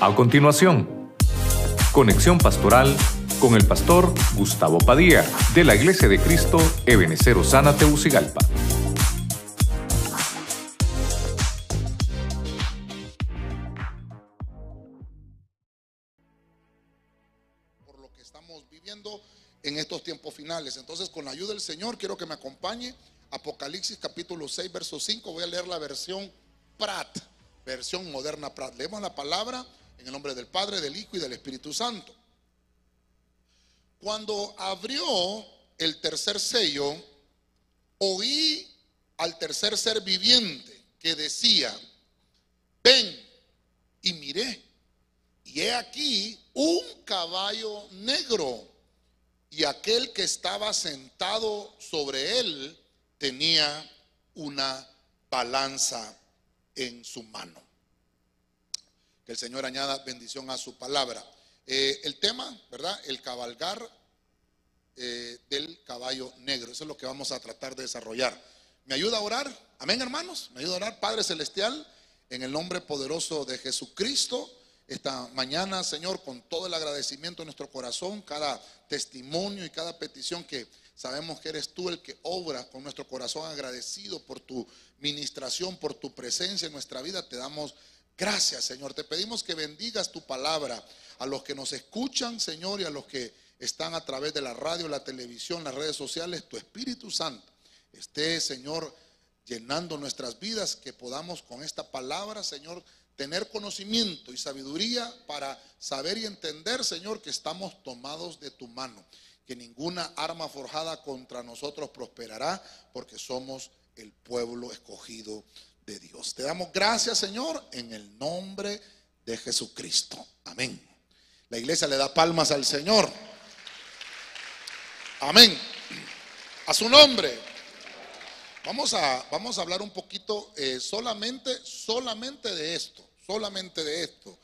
A continuación, conexión pastoral con el pastor Gustavo Padilla de la Iglesia de Cristo Ebenecer Osana Teucigalpa. por lo que estamos viviendo en estos tiempos finales. Entonces, con la ayuda del Señor, quiero que me acompañe. Apocalipsis capítulo 6, verso 5. Voy a leer la versión Prat, versión moderna Prat. Leemos la palabra en el nombre del Padre, del Hijo y del Espíritu Santo. Cuando abrió el tercer sello, oí al tercer ser viviente que decía, ven y miré. Y he aquí un caballo negro y aquel que estaba sentado sobre él tenía una balanza en su mano. Que el Señor añada bendición a su palabra. Eh, el tema, ¿verdad? El cabalgar eh, del caballo negro. Eso es lo que vamos a tratar de desarrollar. ¿Me ayuda a orar? Amén, hermanos. ¿Me ayuda a orar? Padre Celestial, en el nombre poderoso de Jesucristo esta mañana, Señor, con todo el agradecimiento en nuestro corazón, cada testimonio y cada petición que sabemos que eres tú el que obra con nuestro corazón agradecido por tu ministración, por tu presencia en nuestra vida, te damos gracias, Señor. Te pedimos que bendigas tu palabra a los que nos escuchan, Señor, y a los que están a través de la radio, la televisión, las redes sociales, tu Espíritu Santo esté, Señor, llenando nuestras vidas, que podamos con esta palabra, Señor, tener conocimiento y sabiduría para saber y entender, Señor, que estamos tomados de tu mano, que ninguna arma forjada contra nosotros prosperará, porque somos el pueblo escogido de Dios. Te damos gracias, Señor, en el nombre de Jesucristo. Amén. La iglesia le da palmas al Señor. Amén. A su nombre. Vamos a, vamos a hablar un poquito eh, solamente, solamente de esto solamente de esto.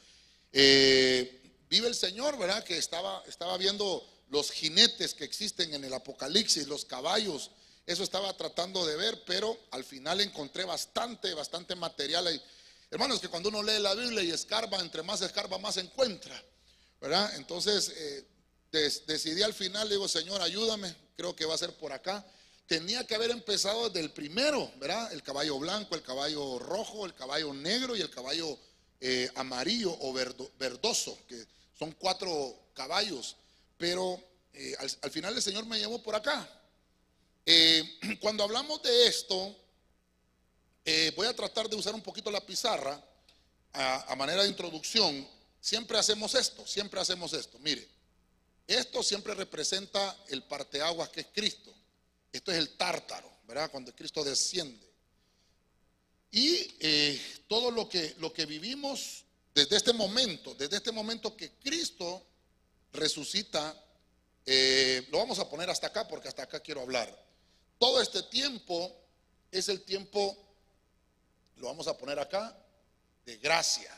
Eh, vive el Señor, ¿verdad? Que estaba, estaba viendo los jinetes que existen en el Apocalipsis, los caballos. Eso estaba tratando de ver, pero al final encontré bastante, bastante material ahí. Hermanos, que cuando uno lee la Biblia y escarba, entre más escarba, más encuentra, ¿verdad? Entonces eh, decidí al final, digo, Señor, ayúdame, creo que va a ser por acá. Tenía que haber empezado desde el primero, ¿verdad? El caballo blanco, el caballo rojo, el caballo negro y el caballo eh, amarillo o verdoso, que son cuatro caballos. Pero eh, al, final el Señor me llevó por acá. Eh, cuando hablamos de esto, voy a tratar de usar un poquito la pizarra a, manera de introducción. Siempre hacemos esto, siempre hacemos esto. Mire, esto siempre representa el parteaguas que es Cristo. Esto es el tártaro, ¿verdad? Cuando Cristo desciende. Y eh, todo lo que, lo que vivimos desde este momento, desde este momento que Cristo resucita, eh, lo vamos a poner hasta acá porque hasta acá quiero hablar. Todo este tiempo es el tiempo, lo vamos a poner acá, de gracia.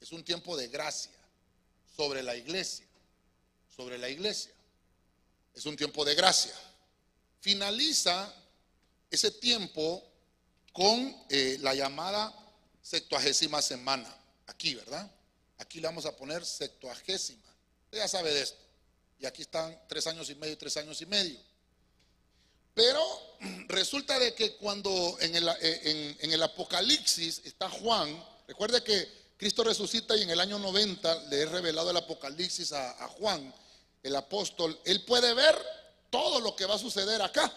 Es un tiempo de gracia sobre la iglesia, sobre la iglesia. Es un tiempo de gracia. Finaliza ese tiempo con eh, la llamada septuagésima semana. Aquí, ¿verdad? Aquí le vamos a poner septuagésima. Usted ya sabe de esto. Y aquí están tres años y medio, tres años y medio. Pero resulta de que cuando en el, eh, en, el Apocalipsis está Juan, recuerde que Cristo resucita y en el año 90 le he revelado el Apocalipsis a, a Juan, el apóstol. Él puede ver todo lo que va a suceder acá.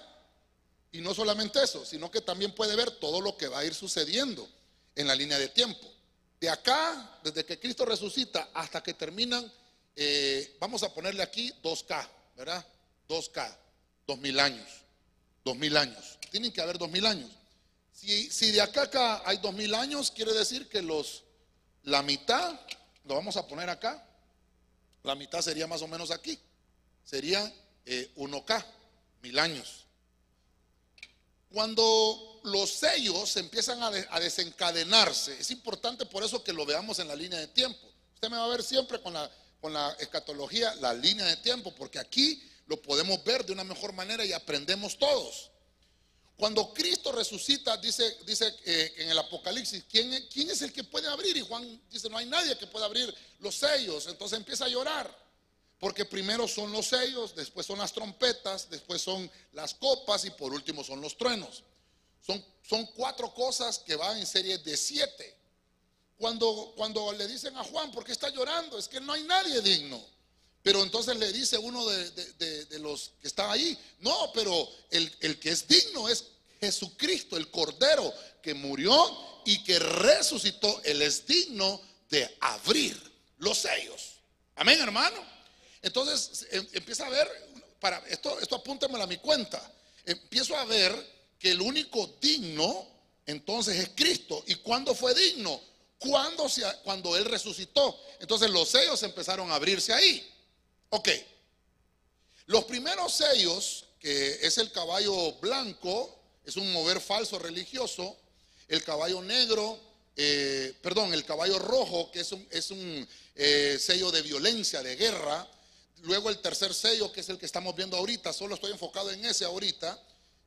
Y no solamente eso, sino que también puede ver todo lo que va a ir sucediendo en la línea de tiempo. De acá, desde que Cristo resucita hasta que terminan, eh, vamos a ponerle aquí 2K, ¿verdad? 2K, 2000 años, 2000 años. Tienen que haber 2000 años. Si, si de acá a acá hay 2000 años, quiere decir que los, la mitad, lo vamos a poner acá, la mitad sería más o menos aquí, sería 1K, eh, mil años. Cuando los sellos empiezan a, desencadenarse, es importante por eso que lo veamos en la línea de tiempo. Usted me va a ver siempre con la, con la escatología, la línea de tiempo, porque aquí lo podemos ver de una mejor manera y aprendemos todos. Cuando Cristo resucita, dice, dice eh, en el Apocalipsis, ¿quién, ¿quién es el que puede abrir? Y Juan dice, no hay nadie que pueda abrir los sellos. Entonces empieza a llorar. Porque primero son los sellos, después son las trompetas, después son las copas y por último son los truenos. Son, son cuatro cosas que van en serie de siete. Cuando, cuando le dicen a Juan, ¿por qué está llorando? Es que no hay nadie digno. Pero entonces le dice uno de, los que está ahí, no, pero el, que es digno es Jesucristo, el Cordero que murió y que resucitó. Él es digno de abrir los sellos. Amén, hermano. Entonces em- empieza a ver, para esto, esto apúntemelo a mi cuenta. Empiezo a ver que el único digno entonces es Cristo. ¿Y cuándo fue digno? Cuando, cuando Él resucitó. Entonces los sellos empezaron a abrirse ahí. Ok. Los primeros sellos, que es el caballo blanco, es un mover falso religioso. El caballo negro, eh, perdón, el caballo rojo, que es un, es un eh, sello de violencia, de guerra. Luego el tercer sello, que es el que estamos viendo ahorita, solo estoy enfocado en ese ahorita.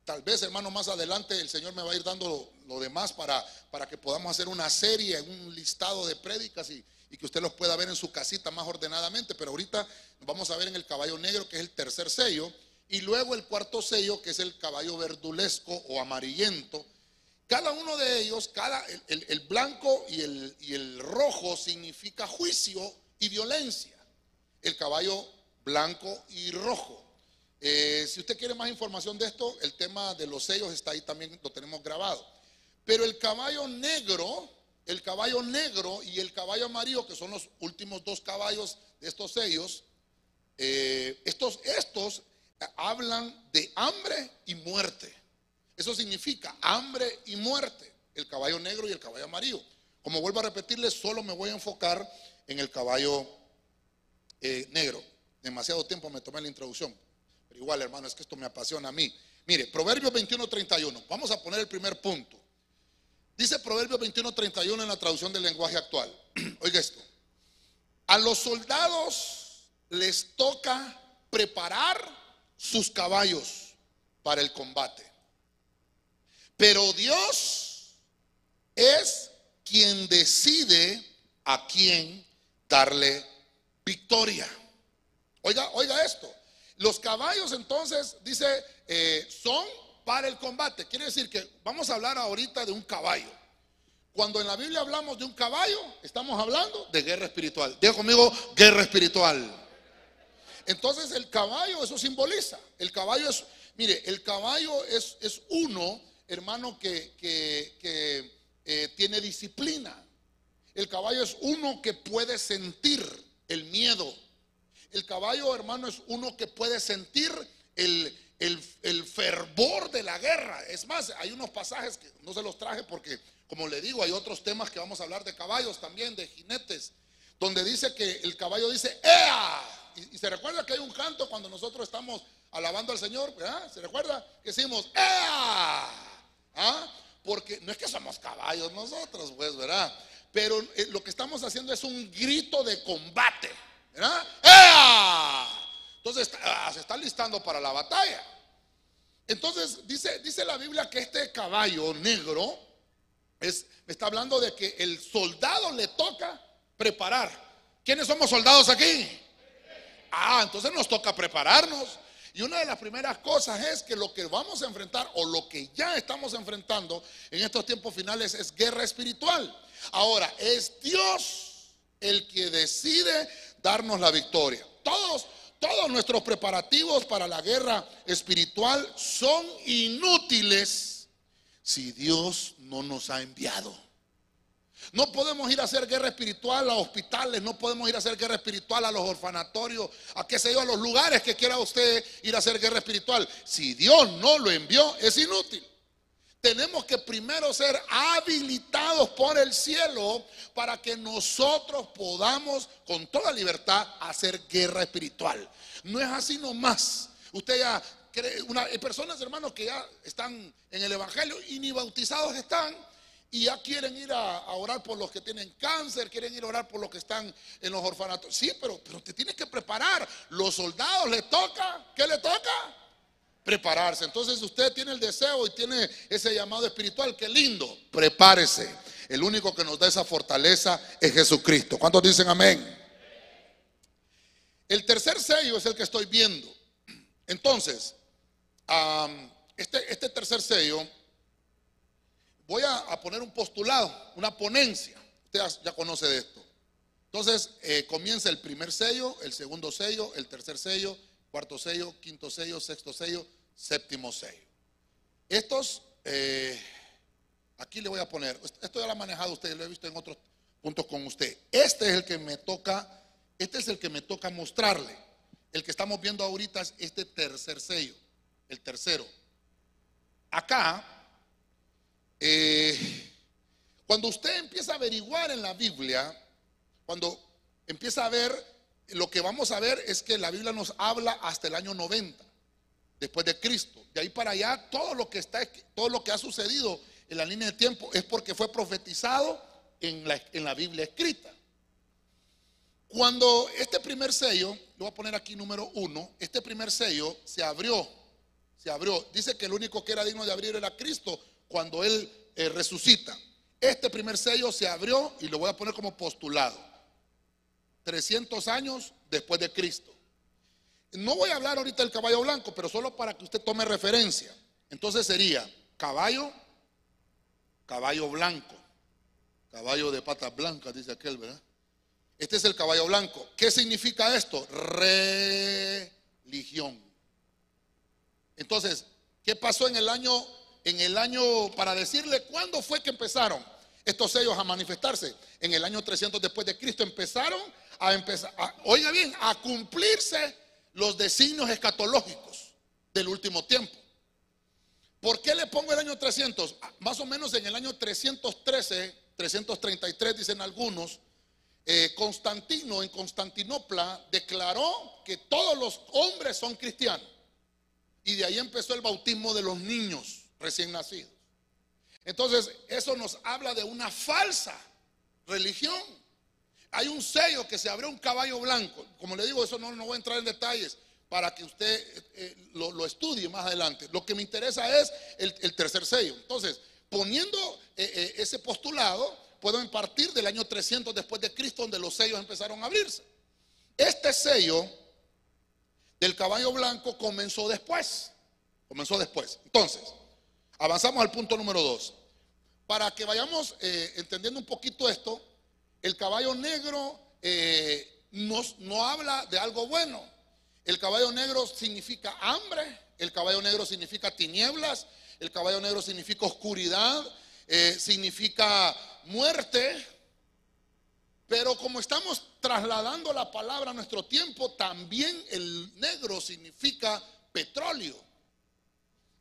Tal vez, hermano, más adelante el Señor me va a ir dando lo, demás para, para que podamos hacer una serie, un listado de prédicas y, y que usted los pueda ver en su casita más ordenadamente. Pero ahorita vamos a ver en el caballo negro, que es el tercer sello. Y luego el cuarto sello, que es el caballo verdulesco o amarillento. Cada uno de ellos, cada, el, blanco y el, y el rojo significa juicio y violencia. El caballo blanco y rojo. Eh, si usted quiere más información de esto, el tema de los sellos está ahí también, lo tenemos grabado. Pero el caballo negro, el caballo negro y el caballo amarillo, que son los últimos dos caballos de estos sellos, eh, estos, estos hablan de hambre y muerte. Eso significa hambre y muerte, el caballo negro y el caballo amarillo. Como vuelvo a repetirles, solo me voy a enfocar en el caballo eh, negro. Demasiado tiempo me tomé la introducción. Pero igual, hermano, es que esto me apasiona a mí. Mire, Proverbios 21, 31. Vamos a poner el primer punto. Dice Proverbios 21, 31 en la traducción del lenguaje actual. Oiga esto. A los soldados les toca preparar sus caballos para el combate. Pero Dios es quien decide a quién darle victoria. Oiga, oiga esto. Los caballos entonces, dice, eh, son para el combate. Quiere decir que vamos a hablar ahorita de un caballo. Cuando en la Biblia hablamos de un caballo, estamos hablando de guerra espiritual. Diga conmigo, guerra espiritual. Entonces el caballo eso simboliza. El caballo es, mire, el caballo es, es uno, hermano, que, que- eh, tiene disciplina. El caballo es uno que puede sentir el miedo. El caballo, hermano, es uno que puede sentir el, el- el fervor de la guerra. Es más, hay unos pasajes que no se los traje porque, como le digo, hay otros temas que vamos a hablar de caballos también, de jinetes, donde dice que el caballo dice, ¡Ea! Y, se recuerda que hay un canto cuando nosotros estamos alabando al Señor, ¿verdad? ¿Se recuerda? Que decimos, ¡Ea! ¿Ah? Porque no es que somos caballos nosotros, pues, ¿verdad? Pero eh, lo que estamos haciendo es un grito de combate, ¿verdad? ¡Ea! Entonces ah, se está listando para la batalla. Entonces dice, dice la Biblia que este caballo negro es, está hablando de que el soldado le toca preparar. ¿Quiénes somos soldados aquí? Ah, entonces nos toca prepararnos. Y una de las primeras cosas es que lo que vamos a enfrentar o lo que ya estamos enfrentando en estos tiempos finales es guerra espiritual. Ahora, es Dios el que decide darnos la victoria. Todos, todos nuestros preparativos para la guerra espiritual son inútiles si Dios no nos ha enviado. No podemos ir a hacer guerra espiritual a hospitales, no podemos ir a hacer guerra espiritual a los orfanatorios, a qué sé yo, a los lugares que quiera usted ir a hacer guerra espiritual. Si Dios no lo envió, es inútil. Tenemos que primero ser habilitados por el cielo para que nosotros podamos con toda libertad hacer guerra espiritual. No es así nomás. Usted ya cree, hay personas, hermanos, que ya están en el Evangelio y ni bautizados están y ya quieren ir a, a orar por los que tienen cáncer, quieren ir a orar por los que están en los orfanatos. Sí, pero, pero te tienes que preparar. Los soldados les toca, ¿qué le toca? Prepararse. Entonces usted tiene el deseo y tiene ese llamado espiritual, qué lindo, prepárese. El único que nos da esa fortaleza es Jesucristo. ¿Cuántos dicen amén? El tercer sello es el que estoy viendo. Entonces, este, este, tercer sello, voy a, poner un postulado, una ponencia. Usted ya, conoce de esto. Entonces, eh, comienza el primer sello, el segundo sello, el tercer sello, cuarto sello, quinto sello, sexto sello, séptimo sello. Estos, eh, aquí le voy a poner, esto ya lo ha manejado usted, lo he visto en otros puntos con usted. Este es el que me toca, este es el que me toca mostrarle. El que estamos viendo ahorita es este tercer sello, el tercero. Acá, eh, cuando usted empieza a averiguar en la Biblia, cuando empieza a ver, lo que vamos a ver es que la Biblia nos habla hasta el año 90 después de Cristo. De ahí para allá, todo lo que está, todo lo que ha sucedido en la línea de tiempo es porque fue profetizado en la, Biblia escrita. Cuando este primer sello, lo voy a poner aquí número uno, este primer sello se abrió, se abrió. Dice que el único que era digno de abrir era Cristo cuando Él eh, resucita. Este primer sello se abrió y lo voy a poner como postulado. 300 años después de Cristo. No voy a hablar ahorita del caballo blanco, pero solo para que usted tome referencia. Entonces sería caballo, caballo blanco, caballo de patas blancas, dice aquel, ¿verdad? Este es el caballo blanco. ¿Qué significa esto? Religión. Entonces, ¿qué pasó en el año, en el año, para decirle cuándo fue que empezaron estos sellos a manifestarse? En el año 300 después de Cristo empezaron a empezar, oiga bien, a cumplirse los designios escatológicos del último tiempo. ¿Por qué le pongo el año 300? Más o menos en el año 313, 333 dicen algunos, eh, Constantino en Constantinopla declaró que todos los hombres son cristianos. Y de ahí empezó el bautismo de los niños recién nacidos. Entonces, eso nos habla de una falsa religión hay un sello que se abrió un caballo blanco. Como le digo, eso no, no voy a entrar en detalles para que usted eh, eh, lo, estudie más adelante. Lo que me interesa es el, tercer sello. Entonces, poniendo eh, ese postulado, puedo partir del año 300 después de Cristo, donde los sellos empezaron a abrirse. Este sello del caballo blanco comenzó después. Comenzó después. Entonces, avanzamos al punto número dos. Para que vayamos entendiendo un poquito esto, el caballo negro eh, no habla de algo bueno. El caballo negro significa hambre, el caballo negro significa tinieblas, el caballo negro significa oscuridad, eh, significa muerte. Pero como estamos trasladando la palabra a nuestro tiempo, también el negro significa petróleo.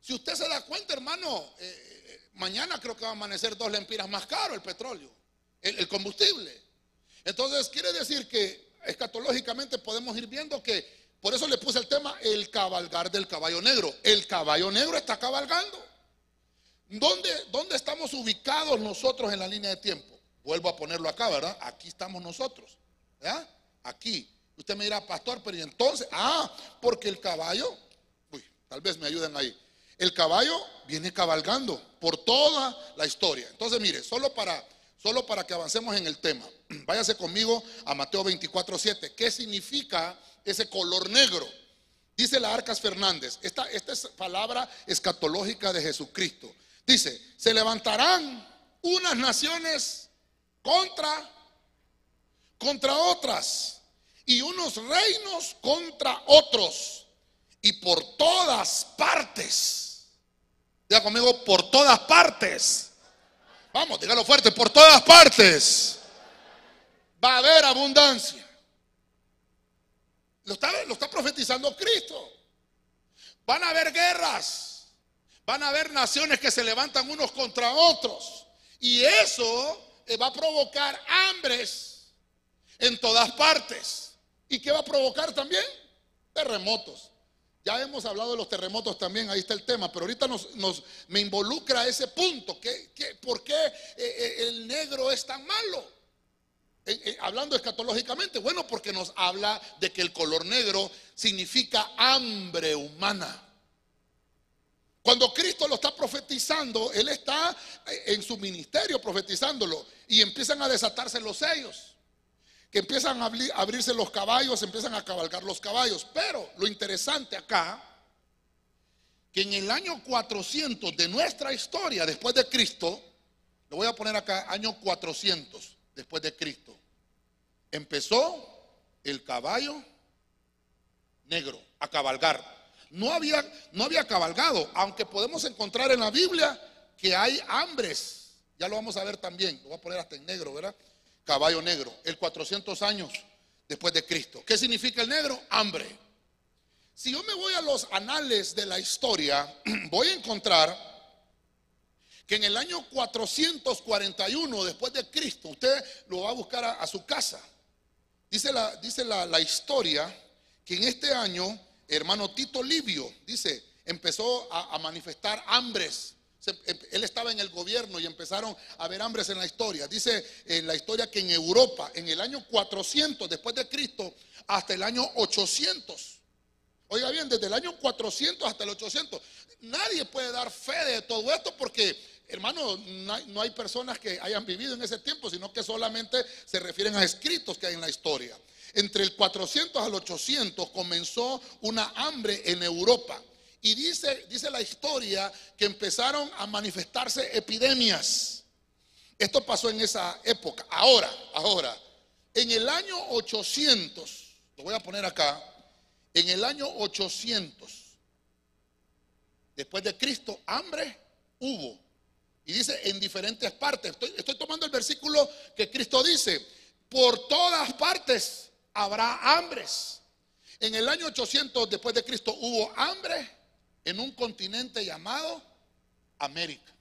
Si usted se da cuenta, hermano, eh, mañana creo que va a amanecer dos lempiras más caro el petróleo el, combustible. Entonces, quiere decir que escatológicamente podemos ir viendo que, por eso le puse el tema, el cabalgar del caballo negro. El caballo negro está cabalgando. ¿Dónde, ¿Dónde estamos ubicados nosotros en la línea de tiempo? Vuelvo a ponerlo acá, ¿verdad? Aquí estamos nosotros. ¿verdad? Aquí. Usted me dirá, pastor, pero entonces, ah, porque el caballo, uy, tal vez me ayuden ahí. El caballo viene cabalgando por toda la historia. Entonces, mire, solo para Solo para que avancemos en el tema. Váyase conmigo a Mateo 24, 7. ¿Qué significa ese color negro? Dice la Arcas Fernández. Esta, es palabra escatológica de Jesucristo. Dice, se levantarán unas naciones contra, contra otras y unos reinos contra otros. Y por todas partes. Diga conmigo, por todas partes Vamos, dígalo fuerte, por todas partes va a haber abundancia. Lo está, profetizando Cristo. Van a haber guerras. Van a haber naciones que se levantan unos contra otros. Y eso eh, va a provocar hambres en todas partes. ¿Y qué va a provocar también? Terremotos. Ya hemos hablado de los terremotos también, ahí está el tema, pero ahorita nos, me involucra ese punto. ¿Qué, por qué eh, eh, el negro es tan malo? Eh, hablando escatológicamente, bueno, porque nos habla de que el color negro significa hambre humana. Cuando Cristo lo está profetizando, Él está en su ministerio profetizándolo y empiezan a desatarse los sellos, que empiezan a abrirse los caballos, empiezan a cabalgar los caballos. Pero lo interesante acá, que en el año 400 de nuestra historia, después de Cristo, lo voy a poner acá, año 400 después de Cristo, empezó el caballo negro a cabalgar. No había, no había cabalgado, aunque podemos encontrar en la Biblia que hay hambres. Ya lo vamos a ver también. Lo voy a poner hasta en negro, ¿verdad? Caballo negro. El 400 años después de Cristo. ¿Qué significa el negro? Hambre. Si yo me voy a los anales de la historia, voy a encontrar que en el año 441 después de Cristo, usted lo va a buscar a, su casa. Dice, la, dice la historia que en este año hermano Tito Livio, dice, empezó a, manifestar hambres. Em, él estaba en el gobierno y empezaron a haber hambres en la historia. Dice en la historia que en Europa, en el año 400 después de Cristo, hasta el año 800. Oiga bien, desde el año 400 hasta el 800. Nadie puede dar fe de todo esto porque, hermano, no hay personas que hayan vivido en ese tiempo, sino que solamente se refieren a escritos que hay en la historia. Entre el 400 al 800 comenzó una hambre en Europa. Y dice, dice la historia que empezaron a manifestarse epidemias. Esto pasó en esa época. Ahora, ahora, en el año 800, lo voy a poner acá, en el año 800, después de Cristo, hambre hubo. Y dice en diferentes partes. Estoy, estoy tomando el versículo que Cristo dice, por todas partes habrá hambres. En el año 800 después de Cristo hubo hambre en un continente llamado América.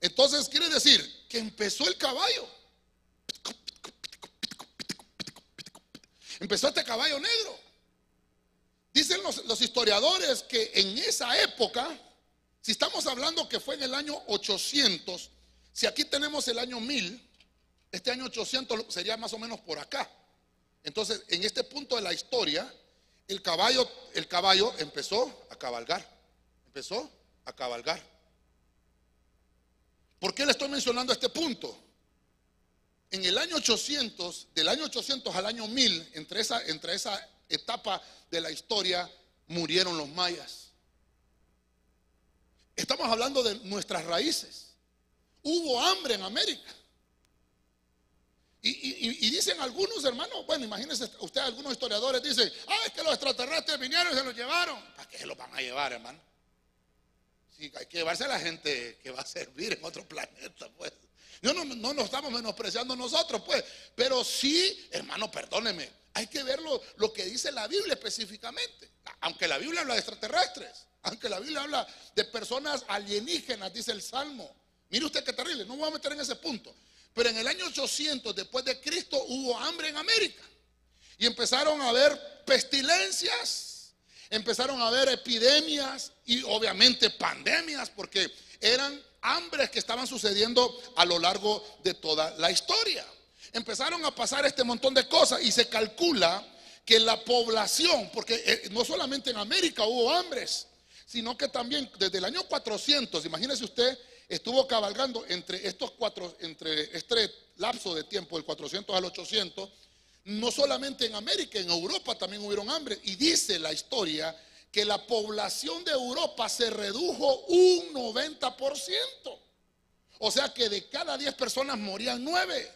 Entonces quiere decir que empezó el caballo. Empezó este caballo negro. Dicen los, historiadores que en esa época, si estamos hablando que fue en el año 800, si aquí tenemos el año 1000, este año 800 sería más o menos por acá. Entonces, en este punto de la historia, el caballo, el caballo empezó a cabalgar. Empezó a cabalgar. ¿Por qué le estoy mencionando este punto? En el año 800, del año 800 al año 1000, entre esa, entre esa etapa de la historia, murieron los mayas. Estamos hablando de nuestras raíces. Hubo hambre en América. Y, dicen algunos hermanos, bueno, imagínense usted, algunos historiadores dicen, ah, es que los extraterrestres vinieron y se los llevaron. ¿Para qué se los van a llevar, hermano? Sí, hay que llevarse a la gente que va a servir en otro planeta, pues. No, no, no nos estamos menospreciando nosotros, pues. Pero sí, hermano, perdóneme, hay que ver lo, lo que dice la Biblia específicamente. Aunque la Biblia habla de extraterrestres, aunque la Biblia habla de personas alienígenas, dice el Salmo. Mire usted qué terrible, no me voy a meter en ese punto. Pero en el año 800 después de Cristo hubo hambre en América. Y empezaron a haber pestilencias, empezaron a haber epidemias y obviamente pandemias, porque eran hambres que estaban sucediendo a lo largo de toda la historia. Empezaron a pasar este montón de cosas y se calcula que la población, porque eh, no solamente en América hubo hambres, sino que también desde el año 400, imagínese usted, estuvo cabalgando entre estos cuatro, entre este lapso de tiempo, del 400 al 800, no solamente en América, en Europa también hubieron hambre. Y dice la historia que la población de Europa se redujo un 90%. O sea que de cada 10 personas morían 9.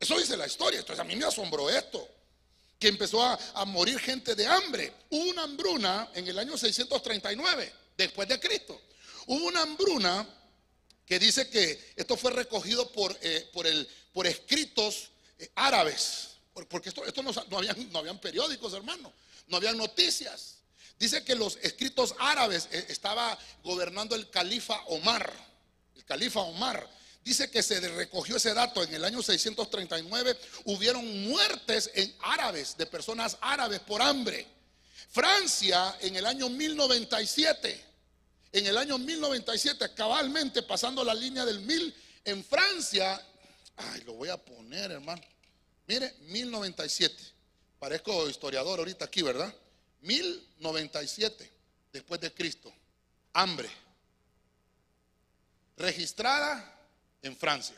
Eso dice la historia. Entonces a mí me asombró esto. Que empezó a, a morir gente de hambre. Hubo una hambruna en el año 639, después de Cristo. Hubo una hambruna que dice que esto fue recogido por, eh, por, el, por escritos eh, árabes, porque esto, esto no, habían, no, habían, periódicos, hermano, no habían noticias. Dice que los escritos árabes eh, estaba gobernando el califa Omar, el califa Omar. Dice que se recogió ese dato en el año 639, hubieron muertes en árabes, de personas árabes por hambre. Francia en el año 1097 en el año 1097, cabalmente pasando la línea del 1000 en Francia. Ay, lo voy a poner, hermano. Mire, 1097. Parezco historiador ahorita aquí, ¿verdad? 1097. después de Cristo. Hambre. Registrada en Francia.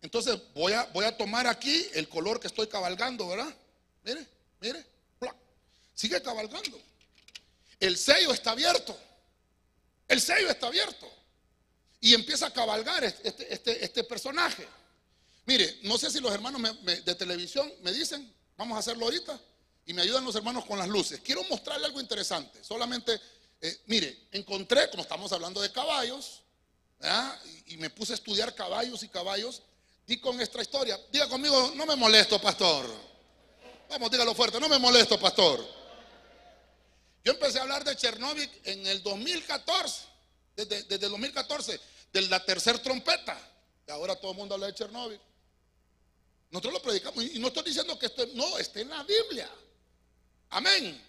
Entonces voy a, voy a tomar aquí el color que estoy cabalgando, ¿verdad? Mire, mire. Sigue cabalgando. El sello está abierto. El sello está abierto. Y empieza a cabalgar este, este, este, personaje. Mire, no sé si los hermanos de televisión me dicen, vamos a hacerlo ahorita, y me ayudan los hermanos con las luces. Quiero mostrarle algo interesante. Solamente, eh, mire, encontré, como estamos hablando de caballos, y, y, me puse a estudiar caballos y caballos, y con esta historia. Diga conmigo, no me molesto, pastor. Vamos, dígalo fuerte, no me molesto, pastor. Yo empecé a hablar de Chernóbil en el 2014, desde, el 2014, de la tercera trompeta. Y ahora todo el mundo habla de Chernóbil. Nosotros lo predicamos y no estoy diciendo que esto no, está en la Biblia. Amén.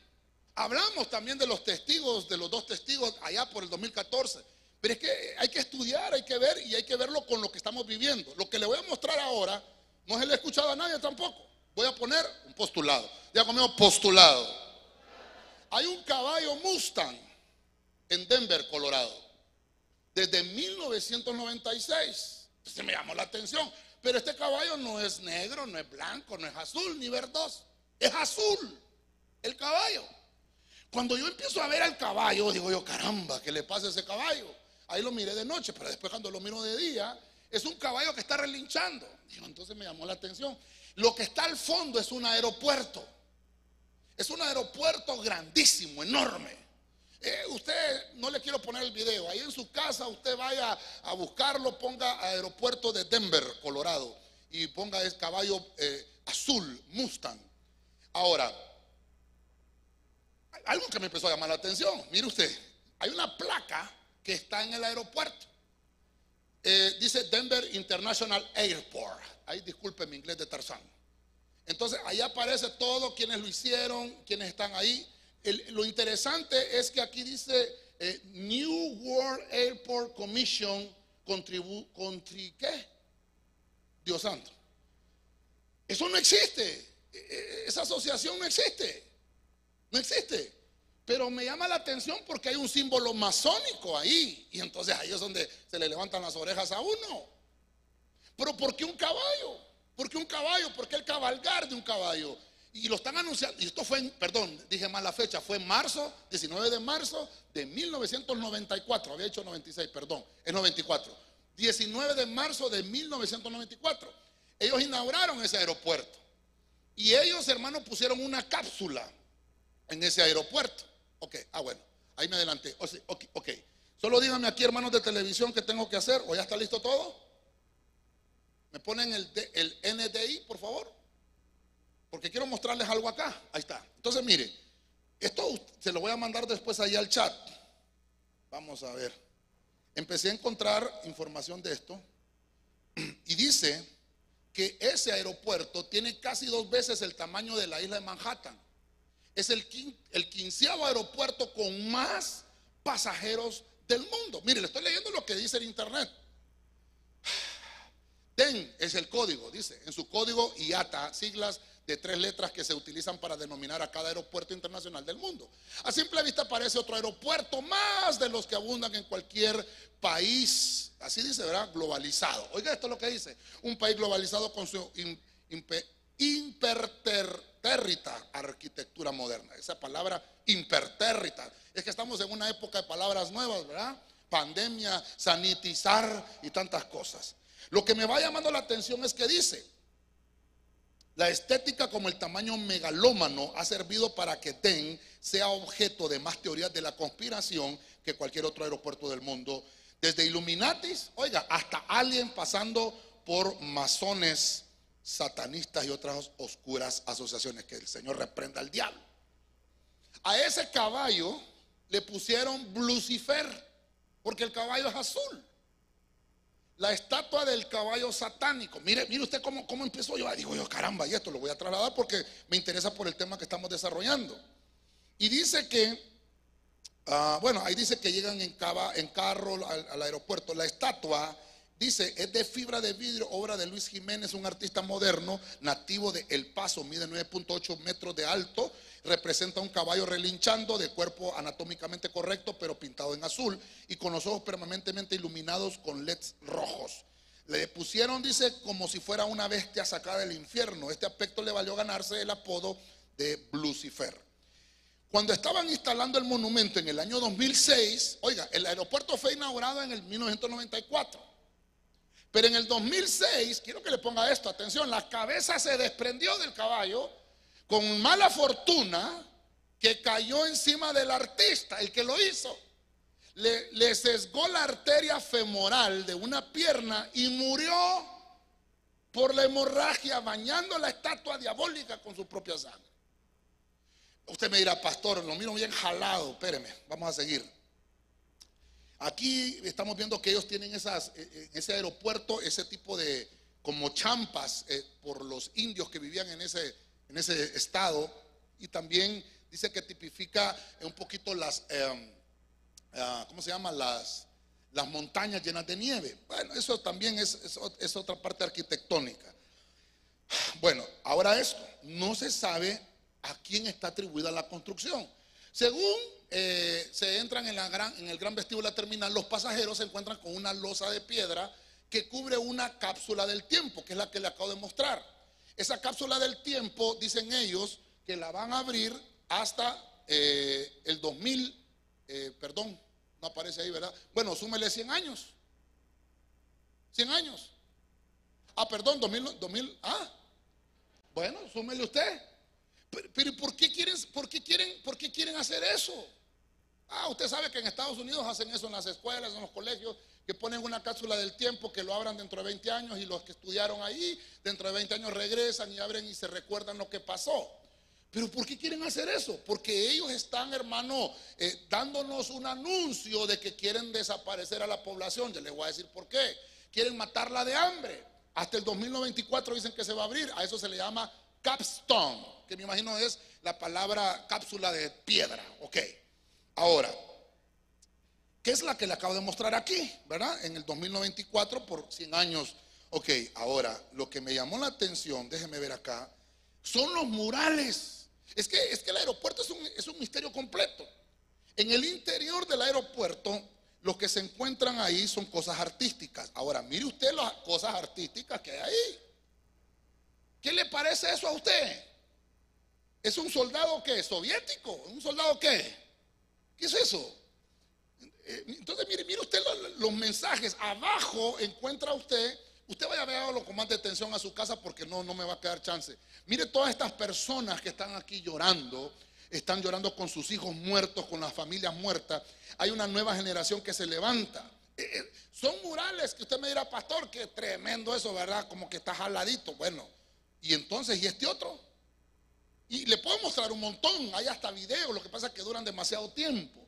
Hablamos también de los testigos, de los dos testigos allá por el 2014. Pero es que hay que estudiar, hay que ver y hay que verlo con lo que estamos viviendo. Lo que le voy a mostrar ahora no se le he escuchado a nadie tampoco. Voy a poner un postulado. Ya conmigo postulado. Hay un caballo Mustang en Denver, Colorado, desde 1996. Se me llamó la atención. Pero este caballo no es negro, no es blanco, no es azul, ni verdoso. Es azul el caballo. Cuando yo empiezo a ver al caballo, digo yo, caramba, ¿qué le pasa a ese caballo? Ahí lo miré de noche, pero después cuando lo miro de día, es un caballo que está relinchando. Entonces me llamó la atención. Lo que está al fondo es un aeropuerto. Es un aeropuerto grandísimo, enorme. Eh, usted, no le quiero poner el video, ahí en su casa usted vaya a buscarlo, ponga aeropuerto de Denver, Colorado, y ponga el caballo eh, azul, Mustang. Ahora, algo que me empezó a llamar la atención, mire usted, hay una placa que está en el aeropuerto. Eh, dice Denver International Airport. Ahí disculpe mi inglés de Tarzán. Entonces, ahí aparece todo, quienes lo hicieron, quienes están ahí lo interesante es que aquí dice eh, New World Airport Commission contribu, ¿qué? Dios santo. Eso no existe. E, e, esa asociación no existe. No existe. Pero me llama la atención porque hay un símbolo masónico ahí. Y entonces ahí es donde se le levantan las orejas a uno. Pero ¿por qué un caballo? ¿Por qué un caballo? ¿Por qué el cabalgar de un caballo? Y lo están anunciando, y esto fue, en, perdón, dije mal la fecha, fue en marzo, 19 de marzo de 1994, había hecho 96, perdón, es 94. 19 de marzo de 1994. Ellos inauguraron ese aeropuerto. Y ellos, hermanos, pusieron una cápsula en ese aeropuerto. Ok, ah, bueno, ahí me adelanté. Ok, ok. Solo díganme aquí, hermanos de televisión, qué tengo que hacer, o ya está listo todo. ¿Me ponen el, el NDI, por favor? Porque quiero mostrarles algo acá. Ahí está. Entonces, mire, esto se lo voy a mandar después ahí al chat. Vamos a ver. Empecé a encontrar información de esto y dice que ese aeropuerto tiene casi dos veces el tamaño de la isla de Manhattan. Es el, el quinceavo aeropuerto con más pasajeros del mundo. Mire, le estoy leyendo lo que dice el internet. TEN es el código, dice, en su código IATA, siglas de tres letras que se utilizan para denominar a cada aeropuerto internacional del mundo. A simple vista parece otro aeropuerto más de los que abundan en cualquier país, así dice, ¿verdad? Globalizado. Oiga, esto es lo que dice, un país globalizado con su impertérrita arquitectura moderna. Esa palabra impertérrita, es que estamos en una época de palabras nuevas, ¿verdad? Pandemia, sanitizar y tantas cosas. Lo que me va llamando la atención es que dice, la estética como el tamaño megalómano ha servido para que TEN sea objeto de más teorías de la conspiración que cualquier otro aeropuerto del mundo. Desde Illuminatis, oiga, hasta alguien pasando por masones, satanistas y otras oscuras asociaciones. Que el Señor reprenda al diablo. A ese caballo le pusieron Lucifer, porque el caballo es azul la estatua del caballo satánico. Mire, mire usted cómo, cómo empezó yo. Digo yo, caramba, y esto lo voy a trasladar porque me interesa por el tema que estamos desarrollando. Y dice que, ah, bueno, ahí dice que llegan en, en carro al, aeropuerto. La estatua, dice, es de fibra de vidrio, obra de Luis Jiménez, un artista moderno, nativo de El Paso, mide 9.8 metros de alto representa un caballo relinchando de cuerpo anatómicamente correcto, pero pintado en azul y con los ojos permanentemente iluminados con LEDs rojos. Le pusieron, dice, como si fuera una bestia sacada del infierno. Este aspecto le valió ganarse el apodo de Lucifer. Cuando estaban instalando el monumento en el año 2006, oiga, el aeropuerto fue inaugurado en el 1994. Pero en el 2006, quiero que le ponga esto, atención, la cabeza se desprendió del caballo con mala fortuna que cayó encima del artista, el que lo hizo le, sesgó la arteria femoral de una pierna y murió por la hemorragia bañando la estatua diabólica con su propia sangre. Usted me dirá, pastor, lo miro bien jalado, espéreme, vamos a seguir. Aquí estamos viendo que ellos tienen eh, eh, ese aeropuerto, ese tipo de como champas eh, por los indios que vivían en ese, en ese estado. Y también dice que tipifica un poquito las... Ah, ¿cómo se llama? Las, las montañas llenas de nieve. Bueno, eso también es, es, otra parte arquitectónica. Bueno, ahora esto, no se sabe a quién está atribuida la construcción. Según eh, se entran en, la gran, en el gran vestíbulo terminal, los pasajeros se encuentran con una losa de piedra que cubre una cápsula del tiempo, que es la que le acabo de mostrar. Esa cápsula del tiempo, dicen ellos, que la van a abrir hasta eh, el 2000 eh, perdón, no aparece ahí, ¿verdad? Bueno, súmele 100 años. 100 años. Ah, perdón, 2000, 2000 ah, bueno, súmele usted. Pero, ¿por, qué quieren, por, qué quieren, ¿por qué quieren hacer eso? Ah, usted sabe que en Estados Unidos hacen eso en las escuelas, en los colegios, que ponen una cápsula del tiempo, que lo abran dentro de 20 años y los que estudiaron ahí, dentro de 20 años regresan y abren y se recuerdan lo que pasó. Pero ¿por qué quieren hacer eso? Porque ellos están, hermano, eh, dándonos un anuncio de que quieren desaparecer a la población. Yo les voy a decir por qué. Quieren matarla de hambre. Hasta el 2094 dicen que se va a abrir. A eso se le llama capstone, que me imagino es la palabra cápsula de piedra. Ok. Ahora, ¿qué es la que le acabo de mostrar aquí? ¿Verdad? En el 2094 por 100 años. Ok, ahora, lo que me llamó la atención, déjeme ver acá, son los murales. Es que, es que el aeropuerto es un, es un misterio completo. En el interior del aeropuerto, lo que se encuentran ahí son cosas artísticas. Ahora, mire usted las cosas artísticas que hay ahí. ¿Qué le parece eso a usted? ¿Es un soldado qué? ¿Soviético? ¿Un soldado qué? ¿Qué es eso? Eh, entonces, mire, mire usted los, mensajes. Abajo encuentra usted Usted vaya a verlo con más detención a su casa porque no, no me va a quedar chance. Mire todas estas personas que están aquí llorando, están llorando con sus hijos muertos, con las familias muertas. Hay una nueva generación que se levanta. Eh, eh, son murales que usted me dirá, pastor, que tremendo eso, ¿verdad? Como que está jaladito. Bueno, y entonces, ¿y este otro? Y le puedo mostrar un montón, hay hasta videos, lo que pasa es que duran demasiado tiempo.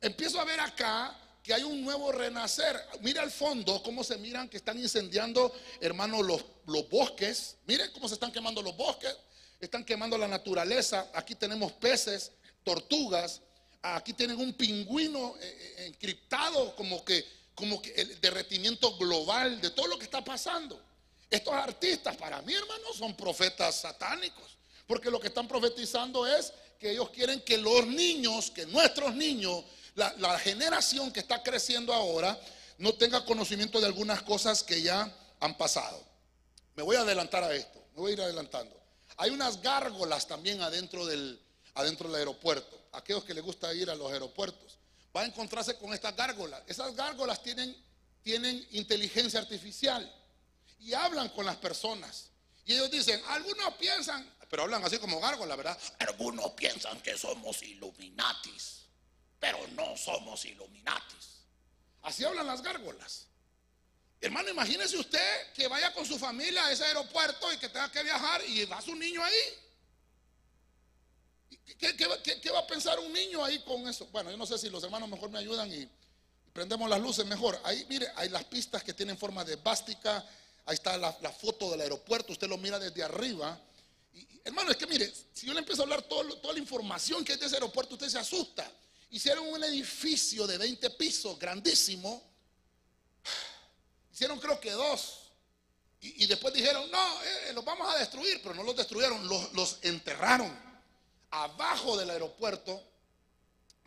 Empiezo a ver acá que hay un nuevo renacer. Mira al fondo cómo se miran que están incendiando, hermano, los, los bosques. Miren cómo se están quemando los bosques. Están quemando la naturaleza. Aquí tenemos peces, tortugas. Aquí tienen un pingüino eh, eh, encriptado como que, como que el derretimiento global de todo lo que está pasando. Estos artistas, para mí, hermano, son profetas satánicos. Porque lo que están profetizando es que ellos quieren que los niños, que nuestros niños, la, generación que está creciendo ahora no tenga conocimiento de algunas cosas que ya han pasado. Me voy a adelantar a esto, me voy a ir adelantando. Hay unas gárgolas también adentro del, adentro del aeropuerto. Aquellos que les gusta ir a los aeropuertos, va a encontrarse con estas gárgolas. Esas gárgolas tienen, tienen inteligencia artificial y hablan con las personas. Y ellos dicen, algunos piensan, pero hablan así como gárgolas, ¿verdad? Algunos piensan que somos Illuminatis pero no somos Illuminatis. Así hablan las gárgolas. Hermano, imagínese usted que vaya con su familia a ese aeropuerto y que tenga que viajar y va su niño ahí. ¿Qué, va a pensar un niño ahí con eso? Bueno, yo no sé si los hermanos mejor me ayudan y, prendemos las luces mejor. Ahí, mire, hay las pistas que tienen forma de bástica. Ahí está la, foto del aeropuerto. Usted lo mira desde arriba. Y, hermano, es que mire, si yo le empiezo a hablar toda la información que hay de ese aeropuerto, usted se asusta. Hicieron un edificio de 20 pisos, grandísimo. Hicieron creo que dos. Y, después dijeron, no, eh, los vamos a destruir, pero no los destruyeron, los, enterraron. abajo del aeropuerto,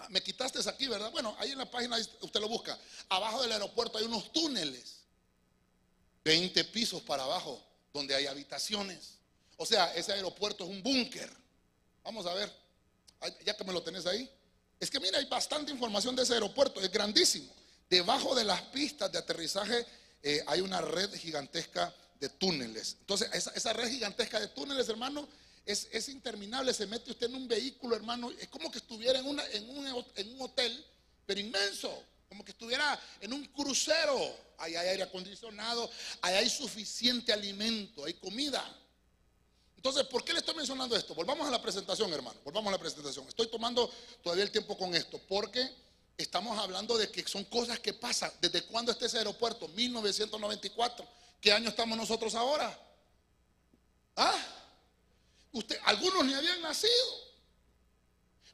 me quitaste aquí, ¿verdad? Bueno, ahí en la página usted lo busca. Abajo del aeropuerto hay unos túneles, 20 pisos para abajo, donde hay habitaciones. O sea, ese aeropuerto es un búnker. Vamos a ver, ya que me lo tenés ahí. Es que mira, hay bastante información de ese aeropuerto, es grandísimo. Debajo de las pistas de aterrizaje eh, hay una red gigantesca de túneles. Entonces, esa, red gigantesca de túneles, hermano, es, interminable. Se mete usted en un vehículo, hermano. Es como que estuviera en, un, en un hotel, pero inmenso. Como que estuviera en un crucero. Ahí hay aire acondicionado, ahí hay suficiente alimento, hay comida. Entonces, ¿por qué le estoy mencionando esto? Volvamos a la presentación, hermano. Volvamos a la presentación. Estoy tomando todavía el tiempo con esto, porque estamos hablando de que son cosas que pasan. ¿Desde cuándo está ese aeropuerto? 1994. ¿Qué año estamos nosotros ahora? ¿Ah? Usted, algunos ni habían nacido.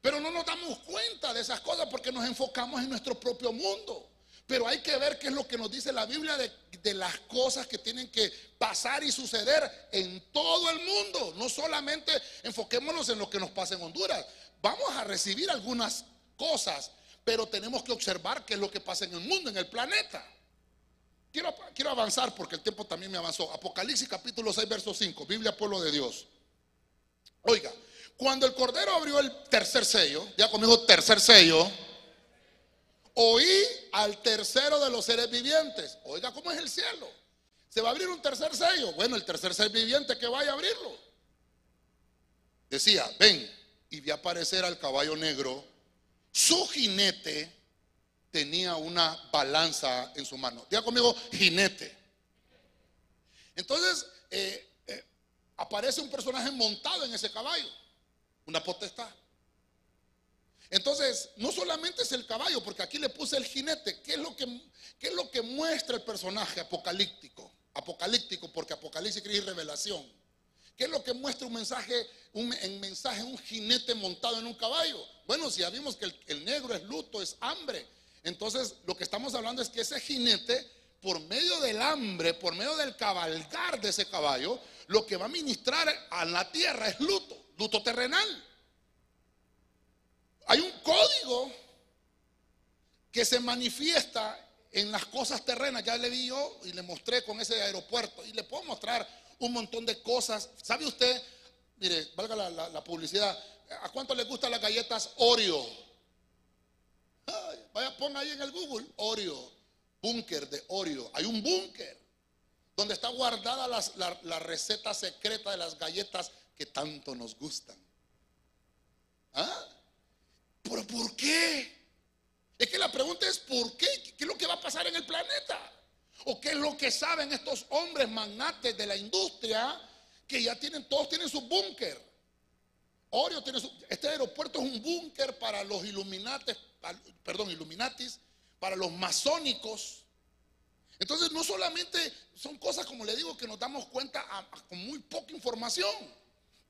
Pero no nos damos cuenta de esas cosas porque nos enfocamos en nuestro propio mundo. Pero hay que ver qué es lo que nos dice la Biblia de, las cosas que tienen que pasar y suceder en todo el mundo. No solamente enfoquémonos en lo que nos pasa en Honduras. Vamos a recibir algunas cosas, pero tenemos que observar qué es lo que pasa en el mundo, en el planeta. Quiero, quiero avanzar porque el tiempo también me avanzó. Apocalipsis capítulo 6, verso 5. Biblia, pueblo de Dios. Oiga, cuando el Cordero abrió el tercer sello, ya conmigo tercer sello Oí al tercero de los seres vivientes. Oiga, ¿cómo es el cielo? Se va a abrir un tercer sello. Bueno, el tercer ser viviente que vaya a abrirlo. Decía, ven, y vi aparecer al caballo negro. Su jinete tenía una balanza en su mano. Diga conmigo, jinete. Entonces, eh, eh, aparece un personaje montado en ese caballo, una potestad. Entonces, no solamente es el caballo, porque aquí le puse el jinete. ¿Qué es lo que, es lo que muestra el personaje apocalíptico? Apocalíptico, porque Apocalipsis quiere revelación. ¿Qué es lo que muestra un mensaje, un, en mensaje, un jinete montado en un caballo? Bueno, si ya vimos que el, el negro es luto, es hambre. Entonces, lo que estamos hablando es que ese jinete, por medio del hambre, por medio del cabalgar de ese caballo, lo que va a ministrar a la tierra es luto, luto terrenal. Hay un código que se manifiesta en las cosas terrenas. Ya le vi yo y le mostré con ese aeropuerto. Y le puedo mostrar un montón de cosas. ¿Sabe usted? Mire, valga la, publicidad. ¿A cuánto le gustan las galletas Oreo? vaya, ponga ahí en el Google Oreo. Búnker de Oreo. Hay un búnker donde está guardada la receta secreta de las galletas que tanto nos gustan. ¿Ah? ¿Pero por qué? Es que la pregunta es ¿por qué? ¿Qué es lo que va a pasar en el planeta? ¿O qué es lo que saben estos hombres magnates de la industria que ya tienen, todos tienen su búnker? Oreo tiene su, este aeropuerto es un búnker para los iluminates, perdón, iluminatis, para los masónicos. Entonces no solamente son cosas como le digo que nos damos cuenta con muy poca información.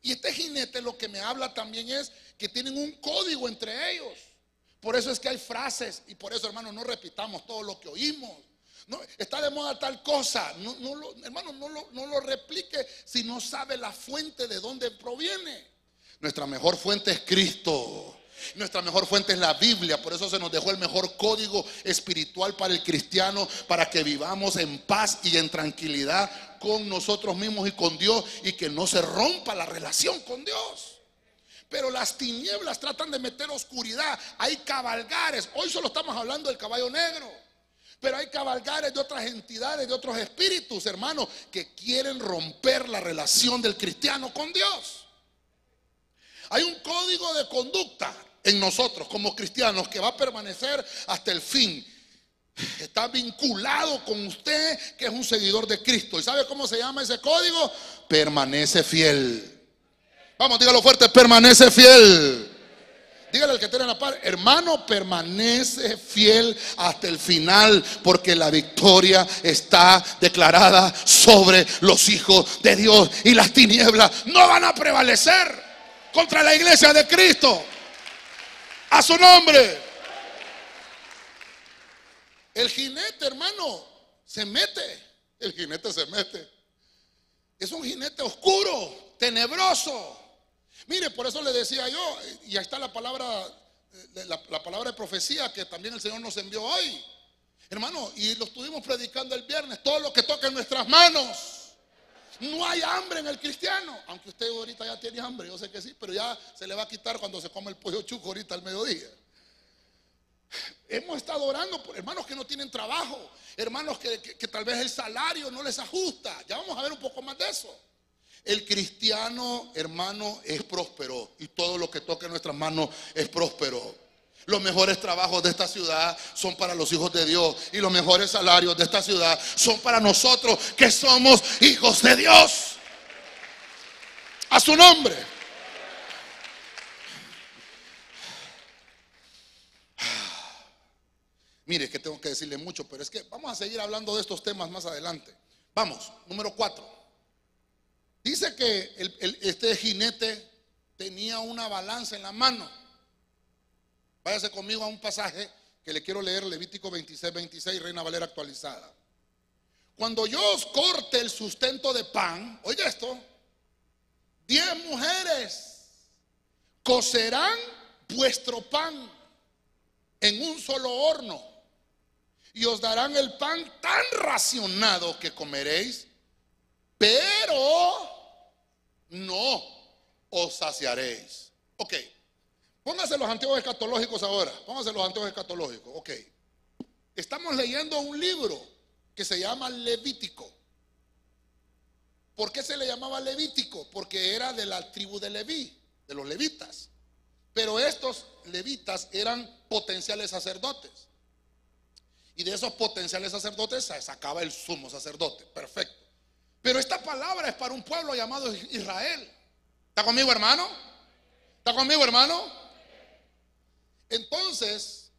Y este jinete lo que me habla también es que tienen un código entre ellos. Por eso es que hay frases y por eso, hermano, no repitamos todo lo que oímos. No, está de moda tal cosa. No, hermano, no lo, no lo replique si no sabe la fuente de dónde proviene. Nuestra mejor fuente es Cristo. Nuestra mejor fuente es la Biblia, por eso se nos dejó el mejor código espiritual para el cristiano, para que vivamos en paz y en tranquilidad con nosotros mismos y con Dios y que no se rompa la relación con Dios. Pero las tinieblas tratan de meter oscuridad. Hay cabalgares. Hoy solo estamos hablando del caballo negro. Pero hay cabalgares de otras entidades, de otros espíritus, hermanos, que quieren romper la relación del cristiano con Dios. Hay un código de conducta en nosotros como cristianos que va a permanecer hasta el fin. Está vinculado con usted que es un seguidor de Cristo. ¿Y sabe cómo se llama ese código? Permanece fiel. Vamos, dígalo fuerte, permanece fiel. Dígale al que tiene la par, hermano, permanece fiel hasta el final, porque la victoria está declarada sobre los hijos de Dios y las tinieblas no van a prevalecer contra la iglesia de Cristo. A su nombre. El jinete, hermano, se mete. El jinete se mete. Es un jinete oscuro, tenebroso. Mire, por eso le decía yo, y ahí está la palabra, eh, la, la palabra de profecía que también el Señor nos envió hoy. Hermano, y lo estuvimos predicando el viernes, todo lo que toca en nuestras manos. No hay hambre en el cristiano, aunque usted ahorita ya tiene hambre, yo sé que sí, pero ya se le va a quitar cuando se come el pollo chuco ahorita al mediodía. Hemos estado orando por hermanos que no tienen trabajo, hermanos que, que tal vez el salario no les ajusta. Ya vamos a ver un poco más de eso. El cristiano, hermano, es próspero y todo lo que toque en nuestras manos es próspero. Los mejores trabajos de esta ciudad son para los hijos de Dios y los mejores salarios de esta ciudad son para nosotros que somos hijos de Dios. A su nombre. Mire, que tengo que decirle mucho, pero es que vamos a seguir hablando de estos temas más adelante. Vamos, número cuatro. Dice que este jinete tenía una balanza en la mano. Váyase conmigo a un pasaje que le quiero leer, Levítico 26, 26, Reina Valera actualizada. Cuando yo os corte el sustento de pan, oiga esto, diez mujeres cocerán vuestro pan en un solo horno y os darán el pan tan racionado que comeréis, pero no os saciaréis. Ok. Póngase los antiguos escatológicos ahora. Póngase los antiguos escatológicos. Ok. Estamos leyendo un libro que se llama Levítico. ¿Por qué se le llamaba Levítico? Porque era de la tribu de Leví, de los levitas. Pero estos levitas eran potenciales sacerdotes. Y de esos potenciales sacerdotes se sacaba el sumo sacerdote. Perfecto. Pero esta palabra es para un pueblo llamado Israel. ¿Está conmigo, hermano? ¿Está conmigo, hermano? Entonces,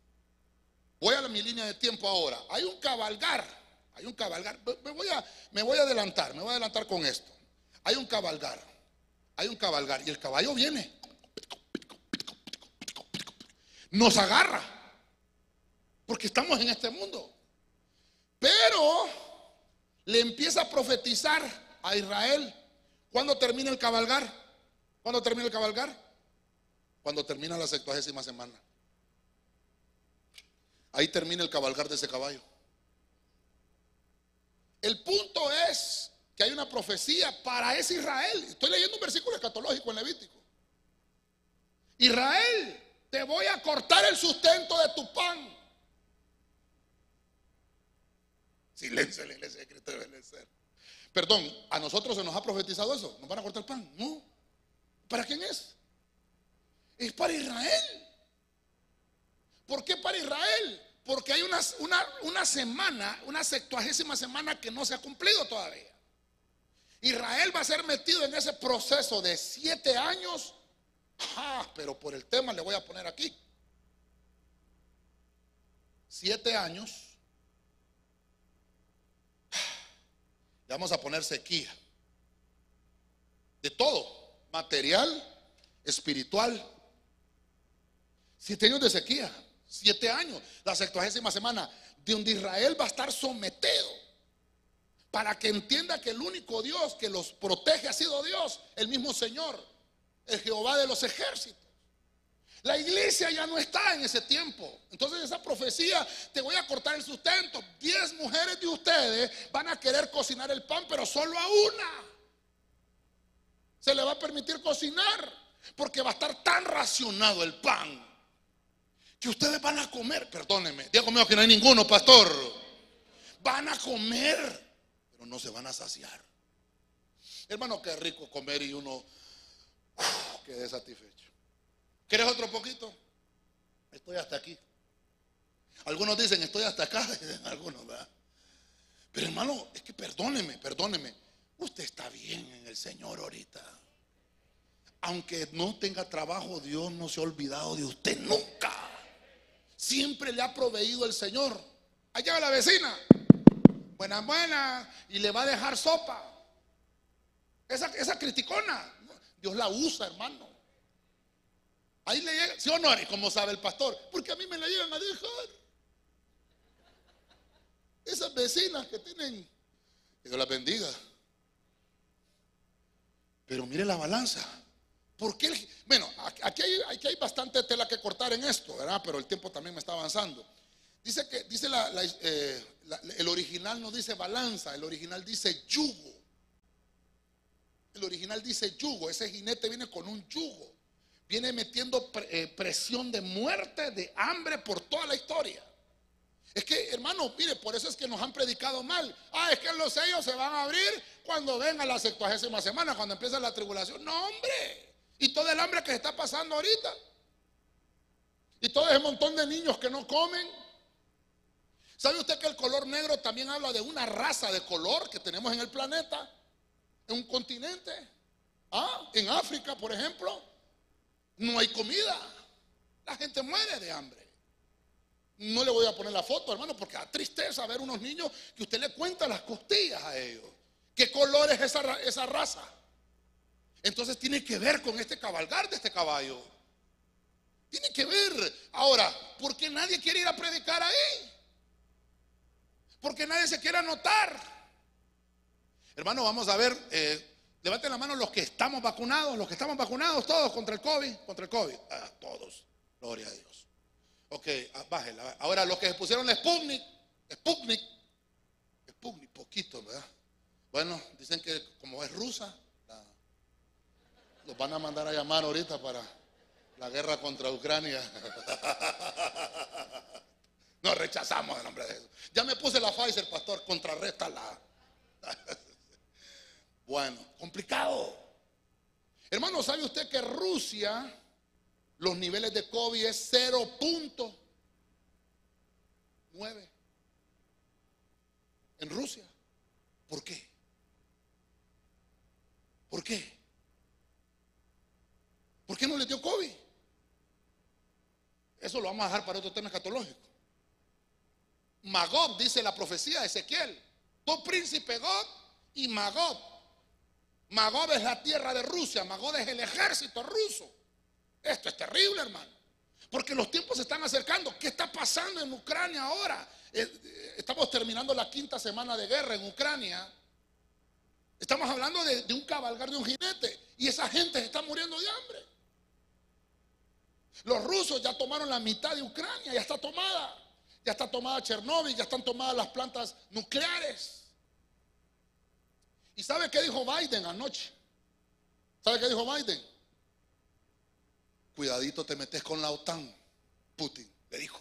voy a mi línea de tiempo ahora. Hay un cabalgar, hay un cabalgar. Me voy, a, me voy a adelantar, me voy a adelantar con esto. Hay un cabalgar, hay un cabalgar y el caballo viene. Nos agarra, porque estamos en este mundo. Pero le empieza a profetizar a Israel. ¿Cuándo termina el cabalgar? ¿Cuándo termina el cabalgar? Cuando termina la sextuagésima semana. Ahí termina el cabalgar de ese caballo. El punto es que hay una profecía para ese Israel. Estoy leyendo un versículo escatológico en Levítico. Israel, te voy a cortar el sustento de tu pan. Silencio la iglesia de Cristo debe ser. Perdón, a nosotros se nos ha profetizado eso. ¿Nos van a cortar el pan? No. ¿Para quién es? Es para Israel. ¿Por qué para Israel? Porque hay una, una, semana, una sextuagésima semana que no se ha cumplido todavía. Israel va a ser metido en ese proceso de siete años. Ah, pero por el tema le voy a poner aquí. Siete años. Le vamos a poner sequía. De todo. Material, espiritual. Siete años de sequía. Siete años, la sextuagésima semana, de donde Israel va a estar sometido. Para que entienda que el único Dios que los protege ha sido Dios, el mismo Señor, el Jehová de los ejércitos. La iglesia ya no está en ese tiempo. Entonces esa profecía, te voy a cortar el sustento. Diez mujeres de ustedes van a querer cocinar el pan, pero solo a una. Se le va a permitir cocinar, porque va a estar tan racionado el pan que ustedes van a comer, perdónenme, diga conmigo que no hay ninguno, pastor. Van a comer, pero no se van a saciar. Hermano, qué rico comer y uno quede satisfecho. ¿Quieres otro poquito? Estoy hasta aquí. Algunos dicen, estoy hasta acá, algunos, ¿verdad? Pero hermano, es que perdóneme, perdóneme. Usted está bien en el Señor ahorita. Aunque no tenga trabajo, Dios no se ha olvidado de usted nunca siempre le ha proveído el Señor. Allá va la vecina, buenas, buenas, y le va a dejar sopa. Esa, esa criticona, Dios la usa, hermano. Ahí le llega, ¿sí o no? como sabe el pastor, porque a mí me la llegan a dejar. Esas vecinas que tienen, Dios las bendiga. Pero mire la balanza, ¿Por qué? bueno, aquí hay, aquí hay, bastante tela que cortar en esto, ¿verdad? Pero el tiempo también me está avanzando. Dice que dice eh, el original no dice balanza, el original dice yugo. El original dice yugo, ese jinete viene con un yugo. Viene metiendo eh, presión de muerte, de hambre por toda la historia. Es que, hermano, mire, por eso es que nos han predicado mal. Ah, es que los sellos se van a abrir cuando venga la sextuagésima semana, cuando empieza la tribulación. No, hombre. Y todo el hambre que se está pasando ahorita. Y todo ese montón de niños que no comen. ¿Sabe usted que el color negro también habla de una raza de color que tenemos en el planeta? En un continente. Ah, en África, por ejemplo, no hay comida. La gente muere de hambre. No le voy a poner la foto, hermano, porque da tristeza ver unos niños que usted le cuenta las costillas a ellos. ¿Qué color es esa, esa raza? Entonces tiene que ver con este cabalgar de este caballo. Tiene que ver. Ahora, ¿por qué nadie quiere ir a predicar ahí? Porque nadie se quiere anotar. Hermano, vamos a ver. Eh, levanten la mano los que estamos vacunados, los que estamos vacunados todos contra el COVID, contra el COVID. Ah, todos. Gloria a Dios. Ok, ah, bájela. Ahora los que se pusieron la Sputnik, Sputnik, Sputnik, poquito, ¿verdad? Bueno, dicen que como es rusa, van a mandar a llamar ahorita para la guerra contra Ucrania. No rechazamos el nombre de eso. Ya me puse la Pfizer, pastor, contrarresta la. Bueno, complicado. Hermano, ¿sabe usted que Rusia los niveles de COVID es 0.9 en Rusia. ¿Por qué? ¿Por qué? ¿Por qué no le dio COVID? Eso lo vamos a dejar para otro tema escatológico. Magob, dice la profecía de Ezequiel. Dos príncipe God y Magob. Magob es la tierra de Rusia, Magob es el ejército ruso. Esto es terrible, hermano. Porque los tiempos se están acercando. ¿Qué está pasando en Ucrania ahora? Eh, eh, estamos terminando la quinta semana de guerra en Ucrania. Estamos hablando de, un cabalgar de un jinete. Y esa gente se está muriendo de hambre. Los rusos ya tomaron la mitad de Ucrania, ya está tomada. Ya está tomada Chernóbil, ya están tomadas las plantas nucleares. ¿Y sabe qué dijo Biden anoche? ¿Sabe qué dijo Biden? cuidadito te metes con la OTAN, Putin le dijo.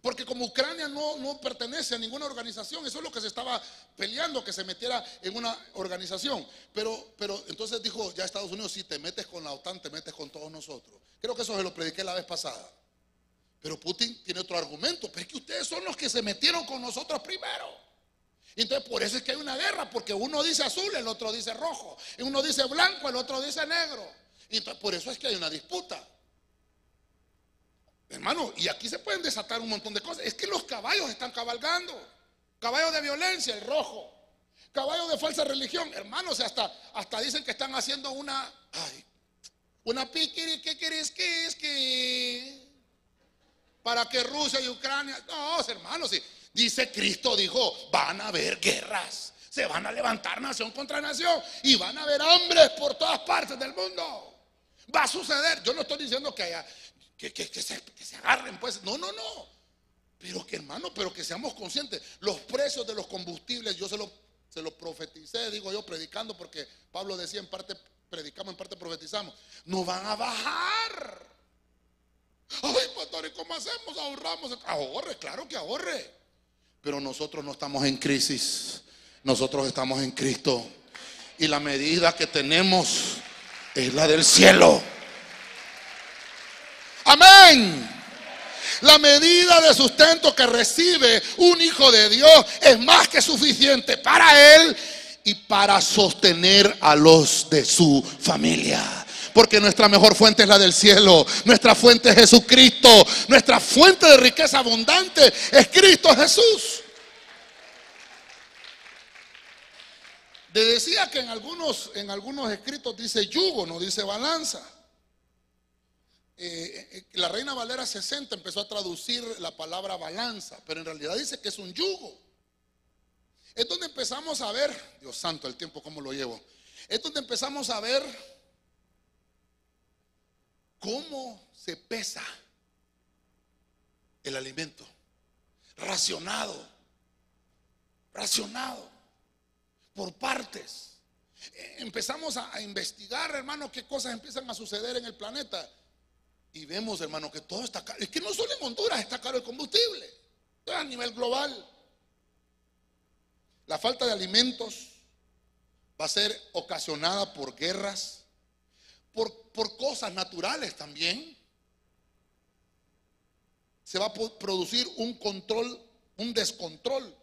Porque como Ucrania no, pertenece a ninguna organización, eso es lo que se estaba peleando, que se metiera en una organización. Pero, pero entonces dijo ya Estados Unidos, si te metes con la OTAN, te metes con todos nosotros. Creo que eso se lo prediqué la vez pasada. Pero Putin tiene otro argumento, pero es que ustedes son los que se metieron con nosotros primero. Entonces por eso es que hay una guerra, porque uno dice azul, el otro dice rojo, y uno dice blanco, el otro dice negro. Y por eso es que hay una disputa. Hermano, y aquí se pueden desatar un montón de cosas. Es que los caballos están cabalgando. Caballos de violencia, el rojo. Caballos de falsa religión. Hermanos, hasta, hasta dicen que están haciendo una. Ay, una que. Para que Rusia y Ucrania. No, hermanos, dice Cristo, dijo: van a haber guerras. Se van a levantar nación contra nación. Y van a haber hombres por todas partes del mundo. Va a suceder. Yo no estoy diciendo que haya, que, se, agarren, pues. No, no, no. Pero que hermano, pero que seamos conscientes. Los precios de los combustibles, yo se lo, se lo profeticé, digo yo, predicando, porque Pablo decía en parte predicamos, en parte profetizamos. No van a bajar. Ay, pastor, ¿y cómo hacemos? Ahorramos. Ahorre, claro que ahorre. Pero nosotros no estamos en crisis. Nosotros estamos en Cristo. Y la medida que tenemos es la del cielo. Amén. La medida de sustento que recibe un hijo de Dios es más que suficiente para él y para sostener a los de su familia. Porque nuestra mejor fuente es la del cielo. Nuestra fuente es Jesucristo. Nuestra fuente de riqueza abundante es Cristo Jesús. Le decía que en algunos, en algunos escritos dice yugo, no dice balanza. Eh, eh, la Reina Valera 60 empezó a traducir la palabra balanza, pero en realidad dice que es un yugo. Es donde empezamos a ver, Dios santo, el tiempo cómo lo llevo. Es donde empezamos a ver cómo se pesa el alimento. Racionado. Racionado. Por partes. Eh, empezamos a, investigar, hermano, qué cosas empiezan a suceder en el planeta. Y vemos, hermano, que todo está caro. Es que no solo en Honduras está caro el combustible. A nivel global. La falta de alimentos va a ser ocasionada por guerras, por, por cosas naturales también. Se va a producir un control, un descontrol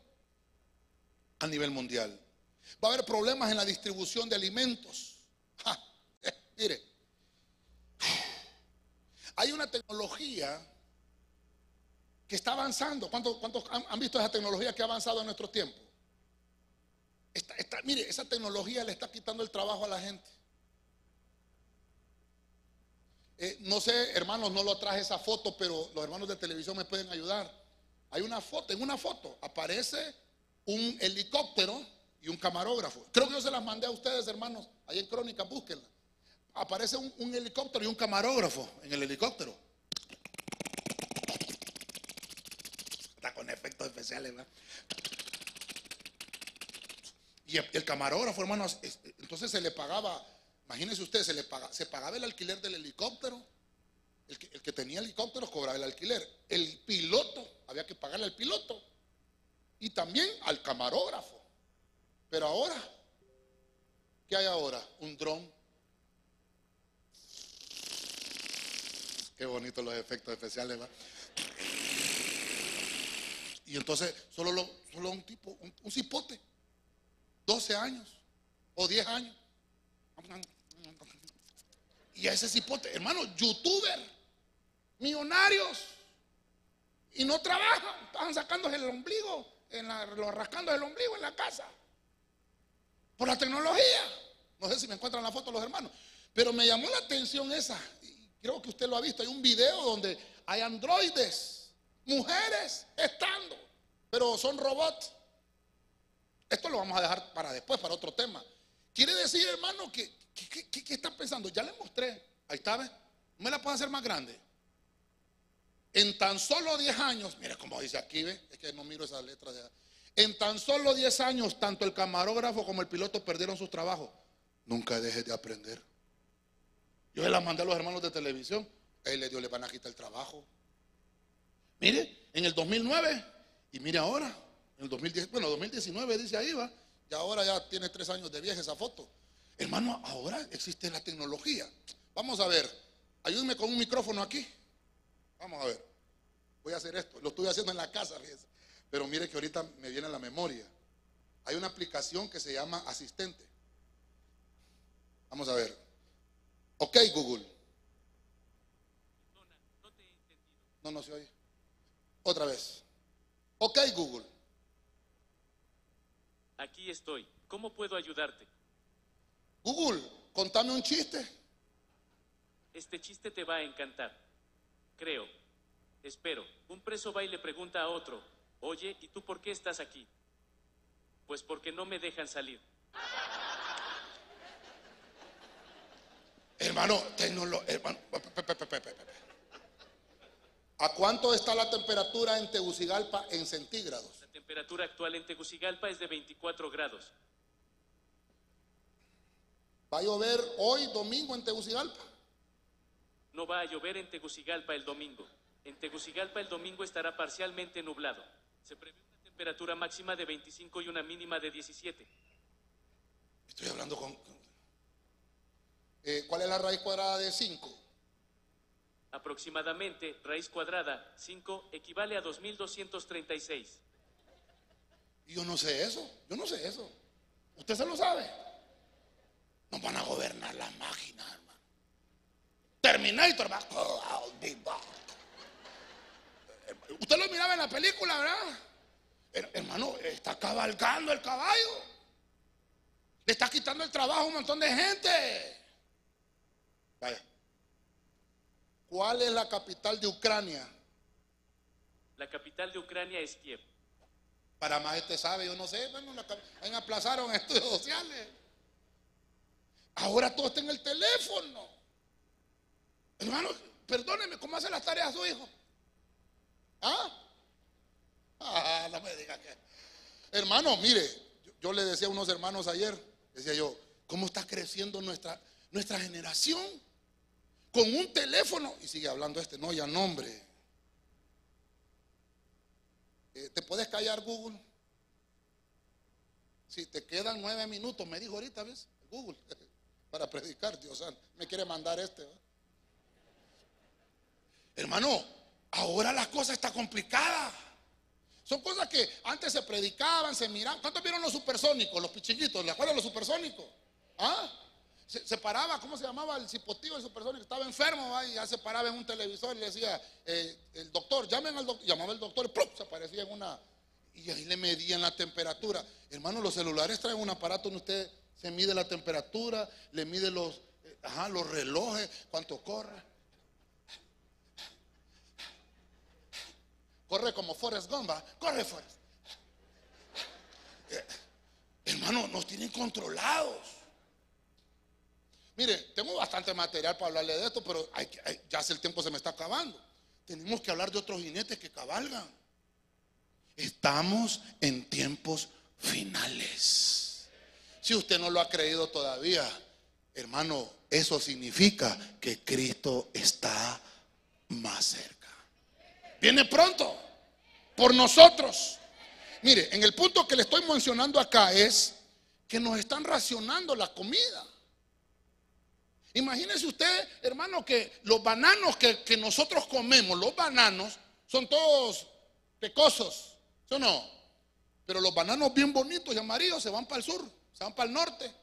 a nivel mundial. Va a haber problemas en la distribución de alimentos. Mire, hay una tecnología que está avanzando. ¿Cuántos, han, visto esa tecnología que ha avanzado en nuestro tiempo? mire, esa tecnología le está quitando el trabajo a la gente. Eh, no sé, hermanos, no lo traje esa foto, pero los hermanos de televisión me pueden ayudar. Hay una foto, en una foto aparece un helicóptero y un camarógrafo. Creo que yo se las mandé a ustedes, hermanos, ahí en Crónica, búsquenla. Aparece un, helicóptero y un camarógrafo en el helicóptero. Está con efectos especiales, ¿verdad? Y el camarógrafo, hermanos, entonces se le pagaba, imagínense ustedes, se le pagaba, se pagaba el alquiler del helicóptero. El que, el que tenía helicóptero cobraba el alquiler. El piloto, había que pagarle al piloto. Y también al camarógrafo. Pero ahora, ¿qué hay ahora? Un dron. Qué bonito los efectos especiales. Y entonces, solo, lo, solo un tipo, un cipote 12 años o 10 años. Y a ese cipote, hermano, youtuber, millonarios, y no trabajan, estaban sacándose el ombligo, en la, rascando el ombligo en la casa, por la tecnología. No sé si me encuentran la foto los hermanos, pero me llamó la atención esa, creo que usted lo ha visto, hay un video donde hay androides, mujeres estando, pero son robots. Esto lo vamos a dejar para después, para otro tema. Quiere decir, hermano, que, ¿qué está pensando? Ya le mostré. Ahí está, ¿ves? ¿Me la puedo hacer más grande? En tan solo 10 años, mira cómo dice aquí, ¿ve? Es que no miro esas letras de En tan solo 10 años, tanto el camarógrafo como el piloto perdieron sus trabajos. Nunca dejes de aprender. Yo se las mandé a los hermanos de televisión. Él le dio, le van a quitar el trabajo. Mire, en el 2009 y mire ahora. En el 2010, bueno, 2019 dice ahí va, y ahora ya tiene tres años de viaje esa foto. Hermano, ahora existe la tecnología. Vamos a ver, ayúdenme con un micrófono aquí. Vamos a ver, voy a hacer esto. Lo estoy haciendo en la casa. Pero mire que ahorita me viene a la memoria. Hay una aplicación que se llama Asistente. Vamos a ver. Ok, Google. No, no se oye. Otra vez. Ok, Google. Aquí estoy. ¿Cómo puedo ayudarte? Google, contame un chiste. Este chiste te va a encantar. Creo. Espero. Un preso va y le pregunta a otro, oye, ¿y tú por qué estás aquí? Pues porque no me dejan salir. Hermano, hermano, ¿a cuánto está la temperatura en Tegucigalpa en centígrados? temperatura actual en Tegucigalpa es de 24 grados. ¿Va a llover hoy domingo en Tegucigalpa? No va a llover en Tegucigalpa el domingo. En Tegucigalpa el domingo estará parcialmente nublado. Se prevé una temperatura máxima de 25 y una mínima de 17. Estoy hablando con... Eh, ¿Cuál es la raíz cuadrada de 5? Aproximadamente, raíz cuadrada 5 equivale a 2236. Y yo no sé eso, yo no sé eso. ¿Usted se lo sabe? No van a gobernar las máquinas, hermano. Terminator va. Usted lo miraba en la película, ¿verdad? Hermano, está cabalgando el caballo. Le está quitando el trabajo a un montón de gente. Vaya. ¿Cuál es la capital de Ucrania? La capital de Ucrania es Kiev. Para más este sabe, yo no sé, bueno, en aplazaron estudios sociales. Ahora todo está en el teléfono. Hermano, perdóneme, ¿cómo hace las tareas su hijo? ¿Ah? Ah, no me diga que. Hermano, mire, yo, le decía a unos hermanos ayer, decía yo, ¿cómo está creciendo nuestra, nuestra generación? Con un teléfono, y sigue hablando este, no, ya nombre. Eh, ¿Te puedes callar, Google? Si te quedan nueve minutos, me dijo ahorita, ¿ves? Google, para predicar, Dios me quiere mandar este. Hermano, ahora la cosa está complicada. Son cosas que antes se predicaban, se miraban. ¿Cuántos vieron los supersónicos, los pichiquitos? ¿Le acuerdan los supersónicos? ¿Ah? Se, paraba, ¿cómo se llamaba el cipotillo del supersónico? Estaba enfermo y ya se paraba en un televisor y le decía, eh, el doctor, llamen al doctor. Llamaba el doctor y se aparecía en una. Y ahí le medían la temperatura. Hermano, los celulares traen un aparato donde usted se mide la temperatura, le mide los, eh, ajá, los relojes, cuánto corre. Corre como Forrest Gump, corre Forrest. Eh, hermano, nos tienen controlados. Mire, tengo bastante material para hablarle de esto, pero ya el tiempo se me está acabando. Tenemos que hablar de otros jinetes que cabalgan. Estamos en tiempos finales. Si usted no lo ha creído todavía, hermano, eso significa que Cristo está más cerca. Viene pronto por nosotros. Mire, en el punto que le estoy mencionando acá es que nos están racionando la comida. Imagínese usted, hermano, que los bananos que, nosotros comemos, los bananos, son todos pecosos, ¿sí no? Pero los bananos bien bonitos y amarillos se van para el sur, se van para el norte,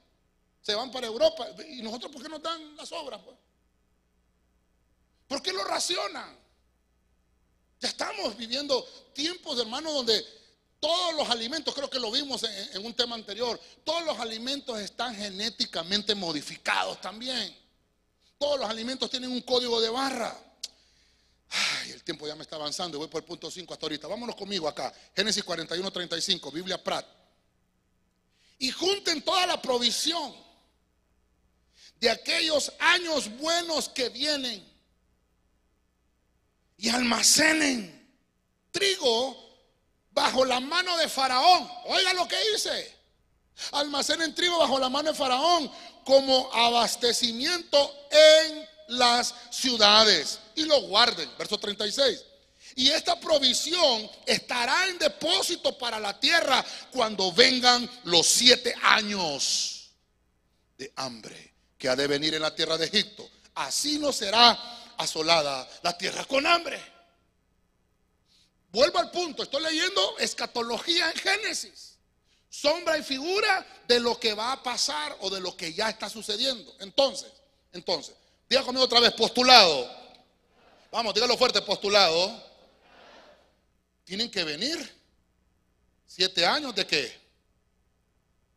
se van para Europa. ¿Y nosotros por qué nos dan las obras? Pues? ¿Por qué lo racionan? Ya estamos viviendo tiempos, hermano, donde todos los alimentos, creo que lo vimos en, un tema anterior, todos los alimentos están genéticamente modificados también. Todos los alimentos tienen un código de barra. Ay, el tiempo ya me está avanzando, voy por el punto 5 hasta ahorita. Vámonos conmigo acá. Génesis 41, 35, Biblia Prat. Y junten toda la provisión de aquellos años buenos que vienen y almacenen trigo bajo la mano de Faraón. Oiga lo que dice. Almacenen trigo bajo la mano de Faraón como abastecimiento en las ciudades y lo guarden. Verso 36. Y esta provisión estará en depósito para la tierra cuando vengan los siete años de hambre que ha de venir en la tierra de Egipto. Así no será asolada la tierra con hambre. Vuelvo al punto, estoy leyendo escatología en Génesis. Sombra y figura de lo que va a pasar o de lo que ya está sucediendo. Entonces, entonces, diga conmigo otra vez, postulado. Vamos, dígalo fuerte, postulado. Tienen que venir siete años de qué?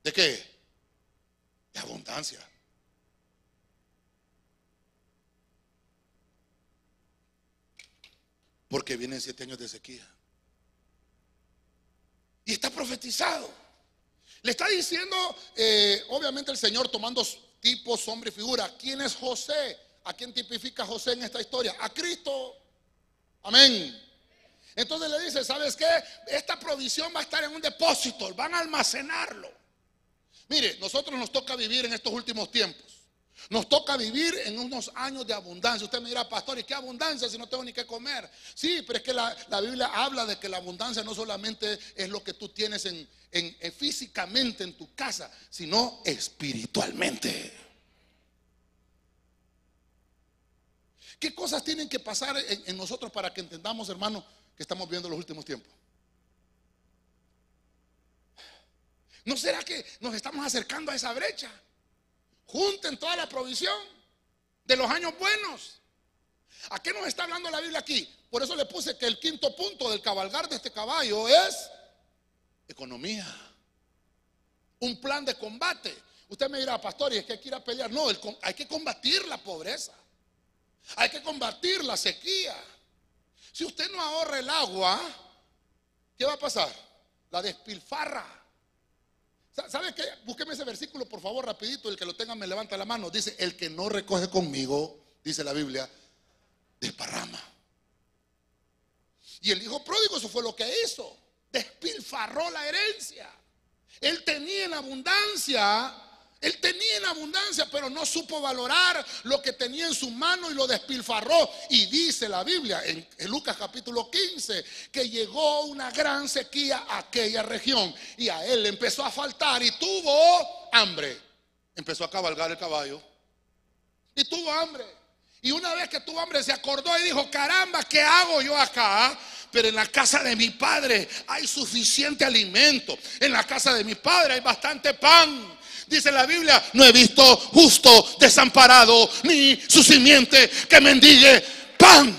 ¿De qué? De abundancia. Porque vienen siete años de sequía. Y está profetizado. Le está diciendo, eh, obviamente, el Señor tomando tipo, sombra y figura. ¿Quién es José? ¿A quién tipifica José en esta historia? A Cristo. Amén. Entonces le dice, ¿sabes qué? Esta provisión va a estar en un depósito, van a almacenarlo. Mire, nosotros nos toca vivir en estos últimos tiempos. Nos toca vivir en unos años de abundancia. Usted me dirá, pastor, ¿y qué abundancia si no tengo ni qué comer? Sí, pero es que la, Biblia habla de que la abundancia no solamente es lo que tú tienes en, físicamente en tu casa, sino espiritualmente. ¿Qué cosas tienen que pasar en, en nosotros para que entendamos, hermano, que estamos viendo los últimos tiempos? ¿No será que nos estamos acercando a esa brecha? Junten toda la provisión de los años buenos. ¿A qué nos está hablando la Biblia aquí? Por eso le puse que el quinto punto del cabalgar de este caballo es economía. Un plan de combate. Usted me dirá, pastor, y es que hay que ir a pelear. No, hay que combatir la pobreza. Hay que combatir la sequía. Si usted no ahorra el agua, ¿qué va a pasar? La despilfarra. ¿Sabe qué? Búsqueme ese versículo, por favor, rapidito. El que lo tenga me levanta la mano. Dice, el que no recoge conmigo, dice la Biblia, desparrama. Y el hijo pródigo eso fue lo que hizo. Despilfarró la herencia. Él tenía en abundancia, él tenía en abundancia, pero no supo valorar lo que tenía en su mano y lo despilfarró. Y dice la Biblia en, Lucas capítulo 15 que llegó una gran sequía a aquella región y a él le empezó a faltar y tuvo hambre. Empezó a cabalgar el caballo y tuvo hambre. Y una vez que tuvo hambre se acordó y dijo, caramba, ¿qué hago yo acá? Pero en la casa de mi padre hay suficiente alimento. En la casa de mi padre hay bastante pan. Dice la Biblia, no he visto justo desamparado ni su simiente que mendigue pan.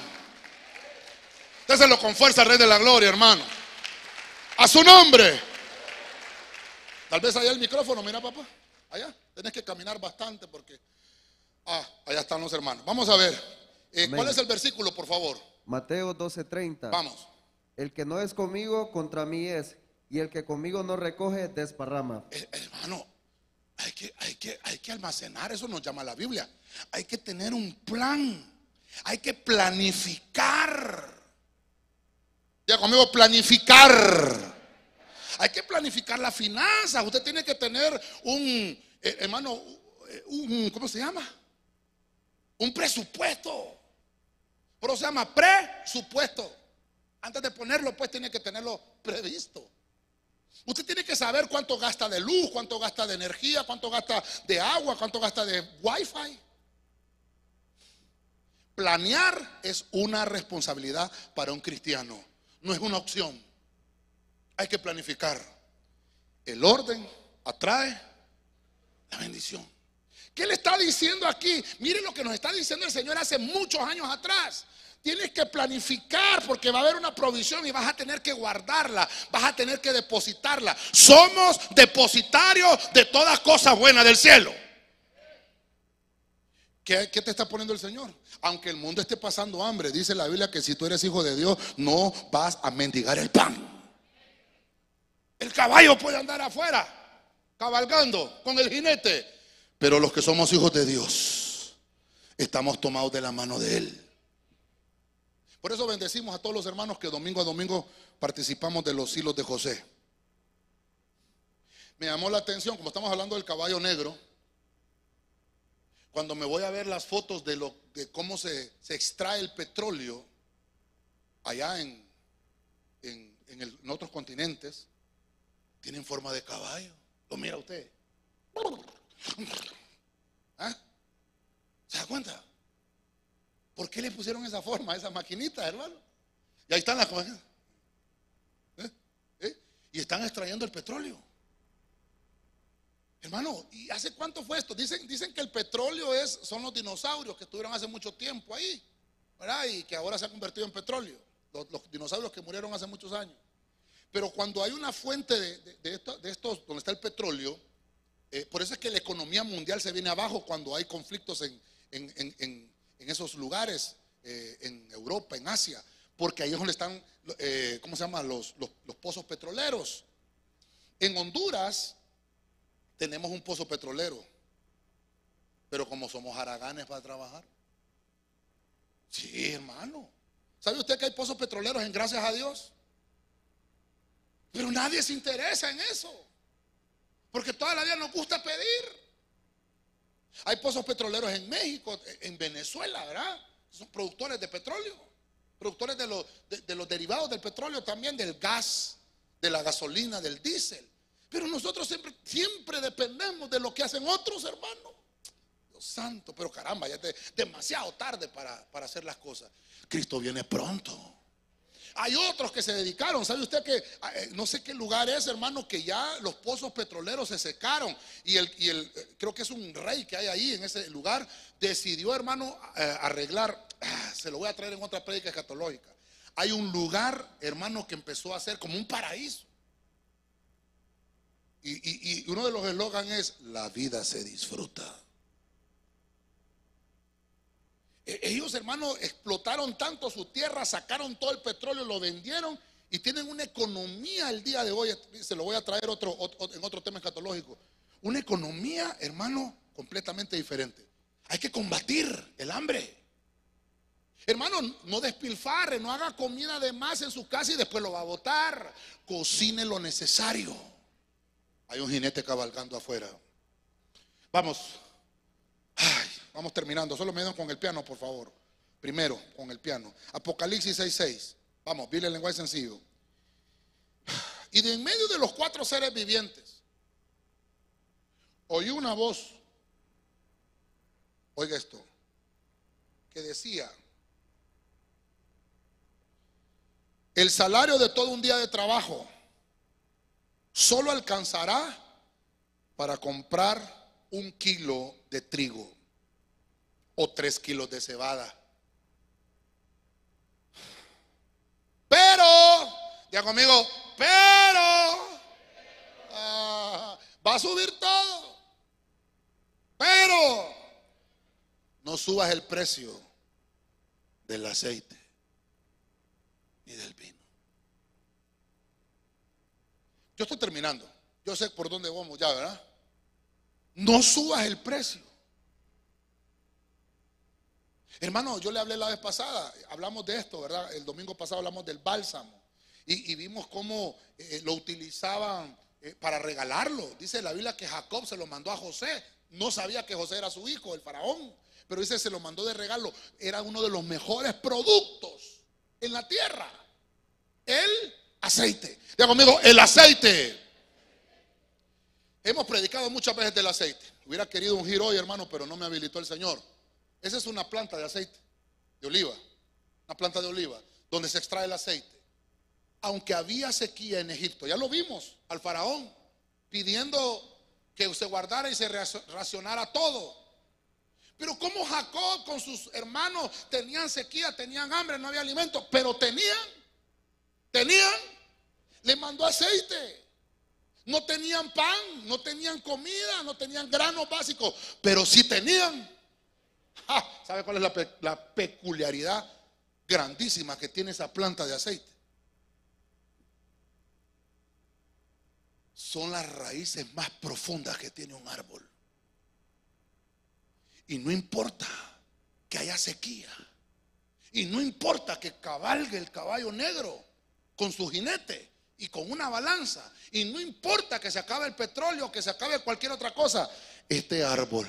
Déselo con fuerza, Rey de la Gloria, hermano. A su nombre. Tal vez allá el micrófono, mira papá. Allá. Tenés que caminar bastante porque... Ah, allá están los hermanos. Vamos a ver. Eh, ¿Cuál es el versículo, por favor? Mateo 12:30. Vamos. El que no es conmigo, contra mí es. Y el que conmigo no recoge, desparrama. Eh, hermano, hay que, hay, que, hay que almacenar, eso nos llama la Biblia. Hay que tener un plan. Hay que planificar. Ya conmigo, planificar. Hay que planificar la finanza. Usted tiene que tener un, eh, hermano, un, ¿cómo se llama? Un presupuesto. Pero se llama presupuesto. Antes de ponerlo, pues tiene que tenerlo previsto. Usted tiene que saber cuánto gasta de luz, cuánto gasta de energía, cuánto gasta de agua, cuánto gasta de wifi. Planear es una responsabilidad para un cristiano, no es una opción. Hay que planificar. El orden atrae la bendición. ¿Qué le está diciendo aquí? Mire lo que nos está diciendo el Señor hace muchos años atrás. Tienes que planificar porque va a haber una provisión y vas a tener que guardarla, vas a tener que depositarla. Somos depositarios de todas cosas buenas del cielo. ¿Qué, ¿Qué, te está poniendo el Señor? Aunque el mundo esté pasando hambre, dice la Biblia que si tú eres hijo de Dios, no vas a mendigar el pan. El caballo puede andar afuera, cabalgando con el jinete, pero los que somos hijos de Dios, estamos tomados de la mano de Él. Por eso bendecimos a todos los hermanos que domingo a domingo participamos de los hilos de José. Me llamó la atención, como estamos hablando del caballo negro, cuando me voy a ver las fotos de, lo, de cómo se, extrae el petróleo allá en, en, en otros continentes, tienen forma de caballo. Lo mira usted. ¿Ah? ¿Se da cuenta? ¿Por qué le pusieron esa forma a esa maquinita, hermano? Y ahí están las cosas. ¿Eh? ¿Eh? Y están extrayendo el petróleo. Hermano, ¿y hace cuánto fue esto? Dicen, dicen que el petróleo es, son los dinosaurios que estuvieron hace mucho tiempo ahí, ¿verdad? Y que ahora se han convertido en petróleo. Los, dinosaurios que murieron hace muchos años. Pero cuando hay una fuente de, de estos, donde está el petróleo, eh, por eso es que la economía mundial se viene abajo cuando hay conflictos en, esos lugares, eh, en Europa, en Asia, porque ahí es donde están, eh, ¿cómo se llama? Los, los, pozos petroleros. En Honduras tenemos un pozo petrolero, pero como somos haraganes para trabajar. Sí, hermano. ¿Sabe usted que hay pozos petroleros en gracias a Dios? Pero nadie se interesa en eso. Porque toda la vida nos gusta pedir. Hay pozos petroleros en México, en Venezuela, ¿verdad? Son productores de petróleo, productores de los, de, los derivados del petróleo también, del gas, de la gasolina, del diésel. Pero nosotros siempre, siempre dependemos de lo que hacen otros hermanos. Dios santo, pero caramba, ya es demasiado tarde para, para hacer las cosas. Cristo viene pronto. Hay otros que se dedicaron. ¿Sabe usted que ah, eh, no sé qué lugar es, hermano, que ya los pozos petroleros se secaron? Y el, y el eh, creo que es un rey que hay ahí en ese lugar, decidió, hermano, eh, arreglar. Ah, se lo voy a traer en otra prédica escatológica. Hay un lugar, hermano, que empezó a ser como un paraíso. Y, y uno de los eslogans es: La vida se disfruta. Ellos, hermanos, explotaron tanto su tierra, sacaron todo el petróleo, lo vendieron y tienen una economía el día de hoy. Se lo voy a traer otro, en otro tema escatológico. Una economía, hermano, completamente diferente. Hay que combatir el hambre. Hermano, no despilfarre, no haga comida de más en su casa y después lo va a botar. Cocine lo necesario. Hay un jinete cabalgando afuera. Vamos. Vamos terminando. Solo me dan con el piano, por favor. Primero, con el piano. Apocalipsis 6:6. Vamos, Biblia en lenguaje sencillo. Y de en medio de los cuatro seres vivientes, oí una voz. Oiga esto. Que decía, el salario de todo un día de trabajo solo alcanzará para comprar un kilo de trigo o tres kilos de cebada. Pero, ya conmigo, pero ah, va a subir todo. Pero no subas el precio del aceite ni del vino. Yo estoy terminando. Yo sé por dónde vamos ya, ¿verdad? No subas el precio. Hermano, yo le hablé la vez pasada, hablamos de esto, ¿verdad? El domingo pasado hablamos del bálsamo y, vimos cómo eh, lo utilizaban eh, para regalarlo. Dice la Biblia que Jacob se lo mandó a José. No sabía que José era su hijo, el faraón, pero dice se lo mandó de regalo. Era uno de los mejores productos en la tierra. El aceite. Diga conmigo, el aceite. Hemos predicado muchas veces del aceite. Hubiera querido un giro hoy, hermano, pero no me habilitó el Señor. Esa es una planta de aceite, de oliva. Una planta de oliva, donde se extrae el aceite. Aunque había sequía en Egipto, ya lo vimos, al faraón, pidiendo que se guardara y se racionara todo. Pero como Jacob con sus hermanos tenían sequía, tenían hambre, no había alimento, pero tenían, tenían le mandó aceite. No tenían pan, no tenían comida, no tenían granos básicos, pero sí tenían. ¿Sabe cuál es la, la peculiaridad grandísima que tiene esa planta de aceite? Son las raíces más profundas que tiene un árbol. Y no importa que haya sequía. Y no importa que cabalgue el caballo negro con su jinete y con una balanza. Y no importa que se acabe el petróleo, que se acabe cualquier otra cosa, este árbol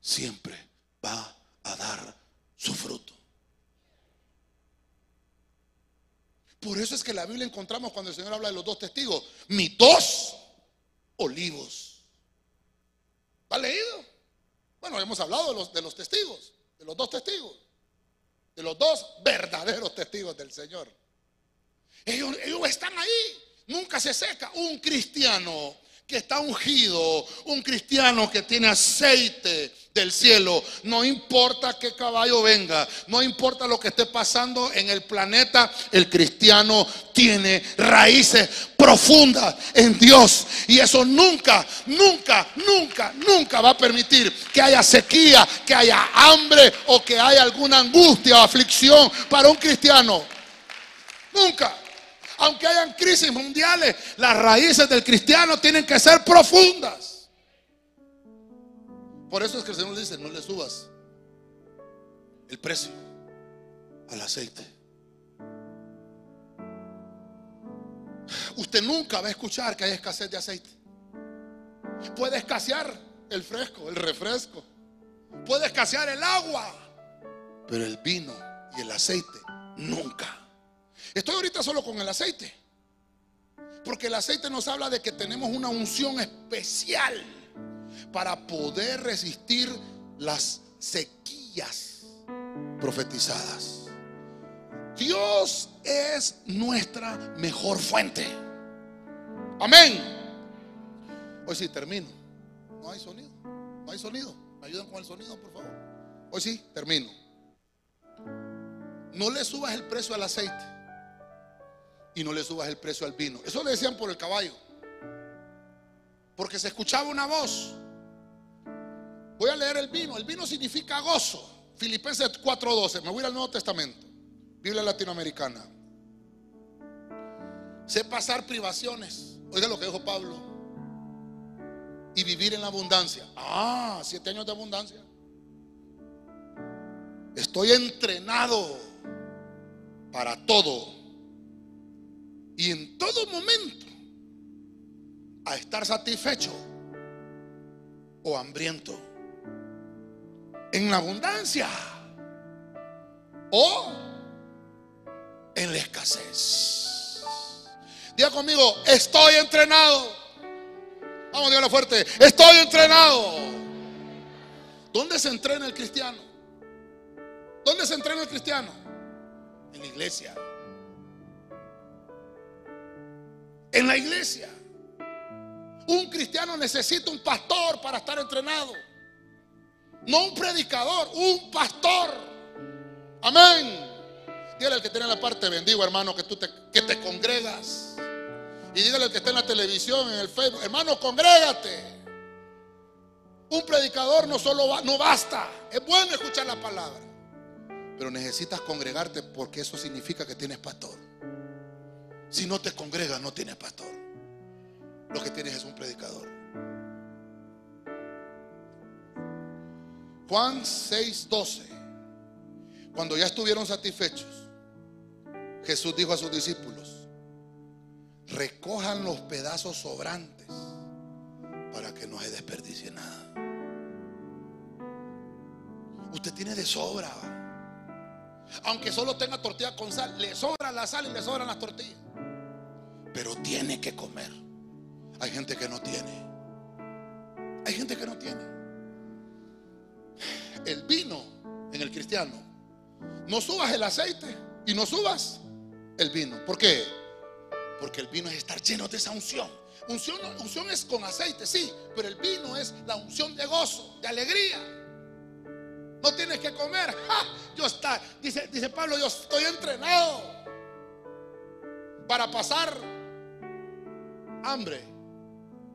siempre va a dar su fruto. Por eso es que la Biblia encontramos cuando el Señor habla de los dos testigos, mis dos olivos. ¿Ha leído? Bueno, hemos hablado de los, de los testigos, de los dos testigos, de los dos verdaderos testigos del Señor. Ellos, están ahí, nunca se seca. Un cristiano que está ungido, un cristiano que tiene aceite del cielo, no importa qué caballo venga, no importa lo que esté pasando en el planeta, el cristiano tiene raíces profundas en Dios y eso nunca, nunca, nunca, nunca va a permitir que haya sequía, que haya hambre o que haya alguna angustia o aflicción para un cristiano. Nunca aunque hayan crisis mundiales, las raíces del cristiano tienen que ser profundas. Por eso es que el Señor dice, no le subas el precio al aceite. Usted nunca va a escuchar que hay escasez de aceite. Puede escasear el fresco, el refresco. Puede escasear el agua. Pero el vino y el aceite nunca. Estoy ahorita solo con el aceite. Porque el aceite nos habla de que tenemos una unción especial para poder resistir las sequías profetizadas. Dios es nuestra mejor fuente. Amén. Hoy sí, termino. No hay sonido. No hay sonido. ¿Me ayudan con el sonido, por favor? Hoy sí, termino. No le subas el precio al aceite y no le subas el precio al vino. Eso le decían por el caballo. Porque se escuchaba una voz. Voy a leer el vino. El vino significa gozo. Filipenses 4:12. Me voy al Nuevo Testamento. Biblia latinoamericana. Sé pasar privaciones. Oiga lo que dijo Pablo. Y vivir en la abundancia. Ah, siete años de abundancia. Estoy entrenado para todo y en todo momento a estar satisfecho o hambriento. En la abundancia o en la escasez. Diga conmigo, estoy entrenado. Vamos, dígalo fuerte, estoy entrenado. ¿Dónde se entrena el cristiano? ¿Dónde se entrena el cristiano? En la iglesia. En la iglesia. Un cristiano necesita un pastor para estar entrenado. No un predicador, un pastor. Amén. Dígale al que tiene la parte, bendigo hermano, que tú te, que te congregas. Y dígale al que está en la televisión, en el Facebook, hermano, congrégate. Un predicador no solo no basta. Es bueno escuchar la palabra. Pero necesitas congregarte porque eso significa que tienes pastor. Si no te congregas, no tienes pastor. Lo que tienes es un predicador. Juan 6:12. Cuando ya estuvieron satisfechos, Jesús dijo a sus discípulos, recojan los pedazos sobrantes para que no se desperdicie nada. Usted tiene de sobra. Aunque solo tenga tortilla con sal, le sobra la sal y le sobran las tortillas. Pero tiene que comer. Hay gente que no tiene. Hay gente que no tiene. El vino en el cristiano. No subas el aceite y no subas el vino. ¿Por qué? Porque el vino es estar lleno de esa unción. Unción, unción es con aceite, sí, pero el vino es la unción de gozo, de alegría. No tienes que comer. Yo está, dice, dice Pablo, yo estoy entrenado para pasar hambre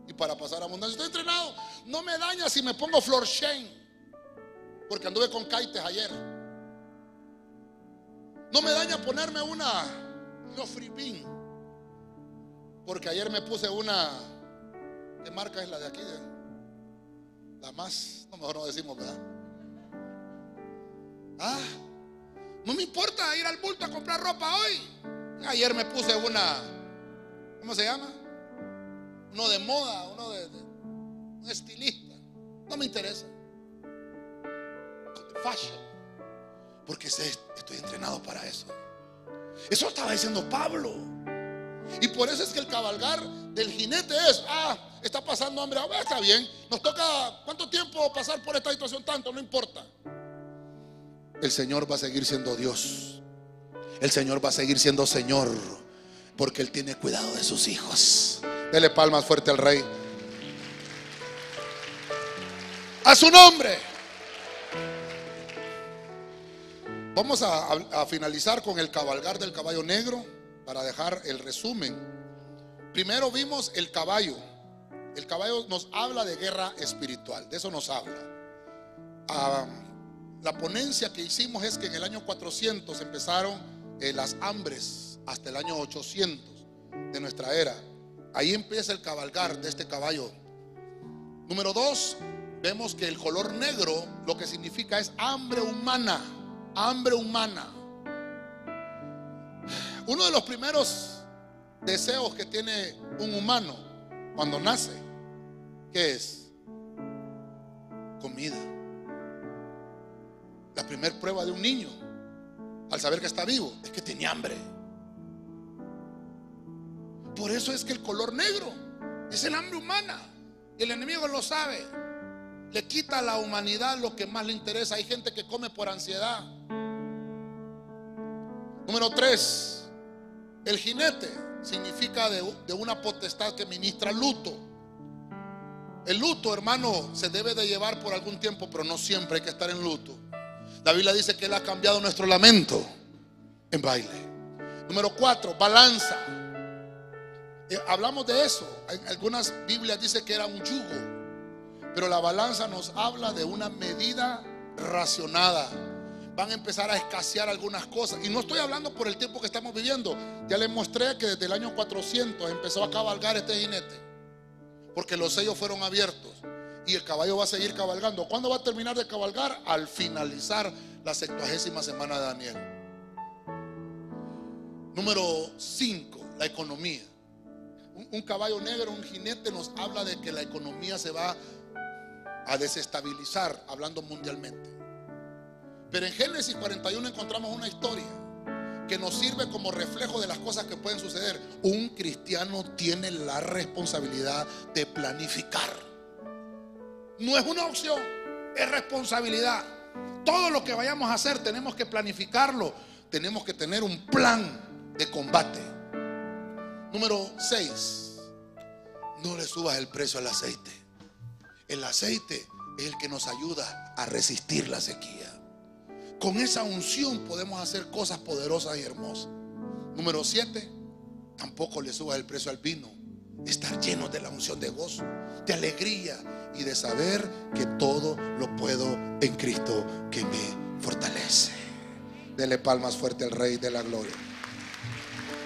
y para pasar abundancia. Estoy entrenado. No me daña si me pongo flor shane, porque anduve con kaites ayer. No me daña ponerme una Bean, porque ayer me puse una. ¿Qué marca es la de aquí? La más, no mejor no decimos, ¿verdad? Ah, no me importa ir al bulto a comprar ropa hoy. Ayer me puse una, ¿cómo se llama? Uno de moda, uno de, estilista. No me interesa. Fashion. Porque estoy entrenado para eso. Eso estaba diciendo Pablo. Y por eso es que el cabalgar del jinete es, ah, está pasando hambre, ah, está bien, nos toca, ¿cuánto tiempo pasar por esta situación? Tanto, no importa el Señor va a seguir siendo Dios. El Señor va a seguir siendo Señor. Porque Él tiene cuidado de sus hijos. Dele palmas fuerte al Rey. A su nombre. Vamos a, finalizar con el cabalgar del caballo negro para dejar el resumen. Primero vimos el caballo. El caballo nos habla de guerra espiritual. De eso nos habla. Ah, la ponencia que hicimos es que en el año 400 empezaron eh, las hambres hasta el año 800 de nuestra era. Ahí empieza el cabalgar de este caballo. Número dos, vemos que el color negro lo que significa es hambre humana, hambre humana. Uno de los primeros deseos que tiene un humano cuando nace, ¿qué es? Comida. La primera prueba de un niño al saber que está vivo es que tiene hambre. Por eso es que el color negro es el hambre humana. Y el enemigo lo sabe. Le quita a la humanidad lo que más le interesa. Hay gente que come por ansiedad. Número tres, el jinete significa de, una potestad que ministra luto. El luto, hermano, se debe de llevar por algún tiempo, pero no siempre hay que estar en luto. La Biblia dice que Él ha cambiado nuestro lamento en baile. Número cuatro, balanza. Eh, hablamos de eso. Algunas Biblias dice que era un yugo. Pero la balanza nos habla de una medida racionada. Van a empezar a escasear algunas cosas. Y no estoy hablando por el tiempo que estamos viviendo. Ya les mostré que desde el año 400 empezó a cabalgar este jinete. Porque los sellos fueron abiertos y el caballo va a seguir cabalgando. ¿Cuándo va a terminar de cabalgar? Al finalizar la septuagésima semana de Daniel. Número 5, la economía. Un, caballo negro, un jinete nos habla de que la economía se va a desestabilizar, hablando mundialmente. Pero en Génesis 41 encontramos una historia que nos sirve como reflejo de las cosas que pueden suceder. Un cristiano tiene la responsabilidad de planificar. No es una opción, es responsabilidad. Todo lo que vayamos a hacer tenemos que planificarlo. Tenemos que tener un plan de combate. Número 6. No le subas el precio al aceite. El aceite es el que nos ayuda a resistir la sequía. Con esa unción podemos hacer cosas poderosas y hermosas. Número 7. Tampoco le subas el precio al vino. Estar lleno de la unción de gozo, de alegría y de saber que todo lo puedo en Cristo que me fortalece. Dele palmas fuerte al Rey de la Gloria.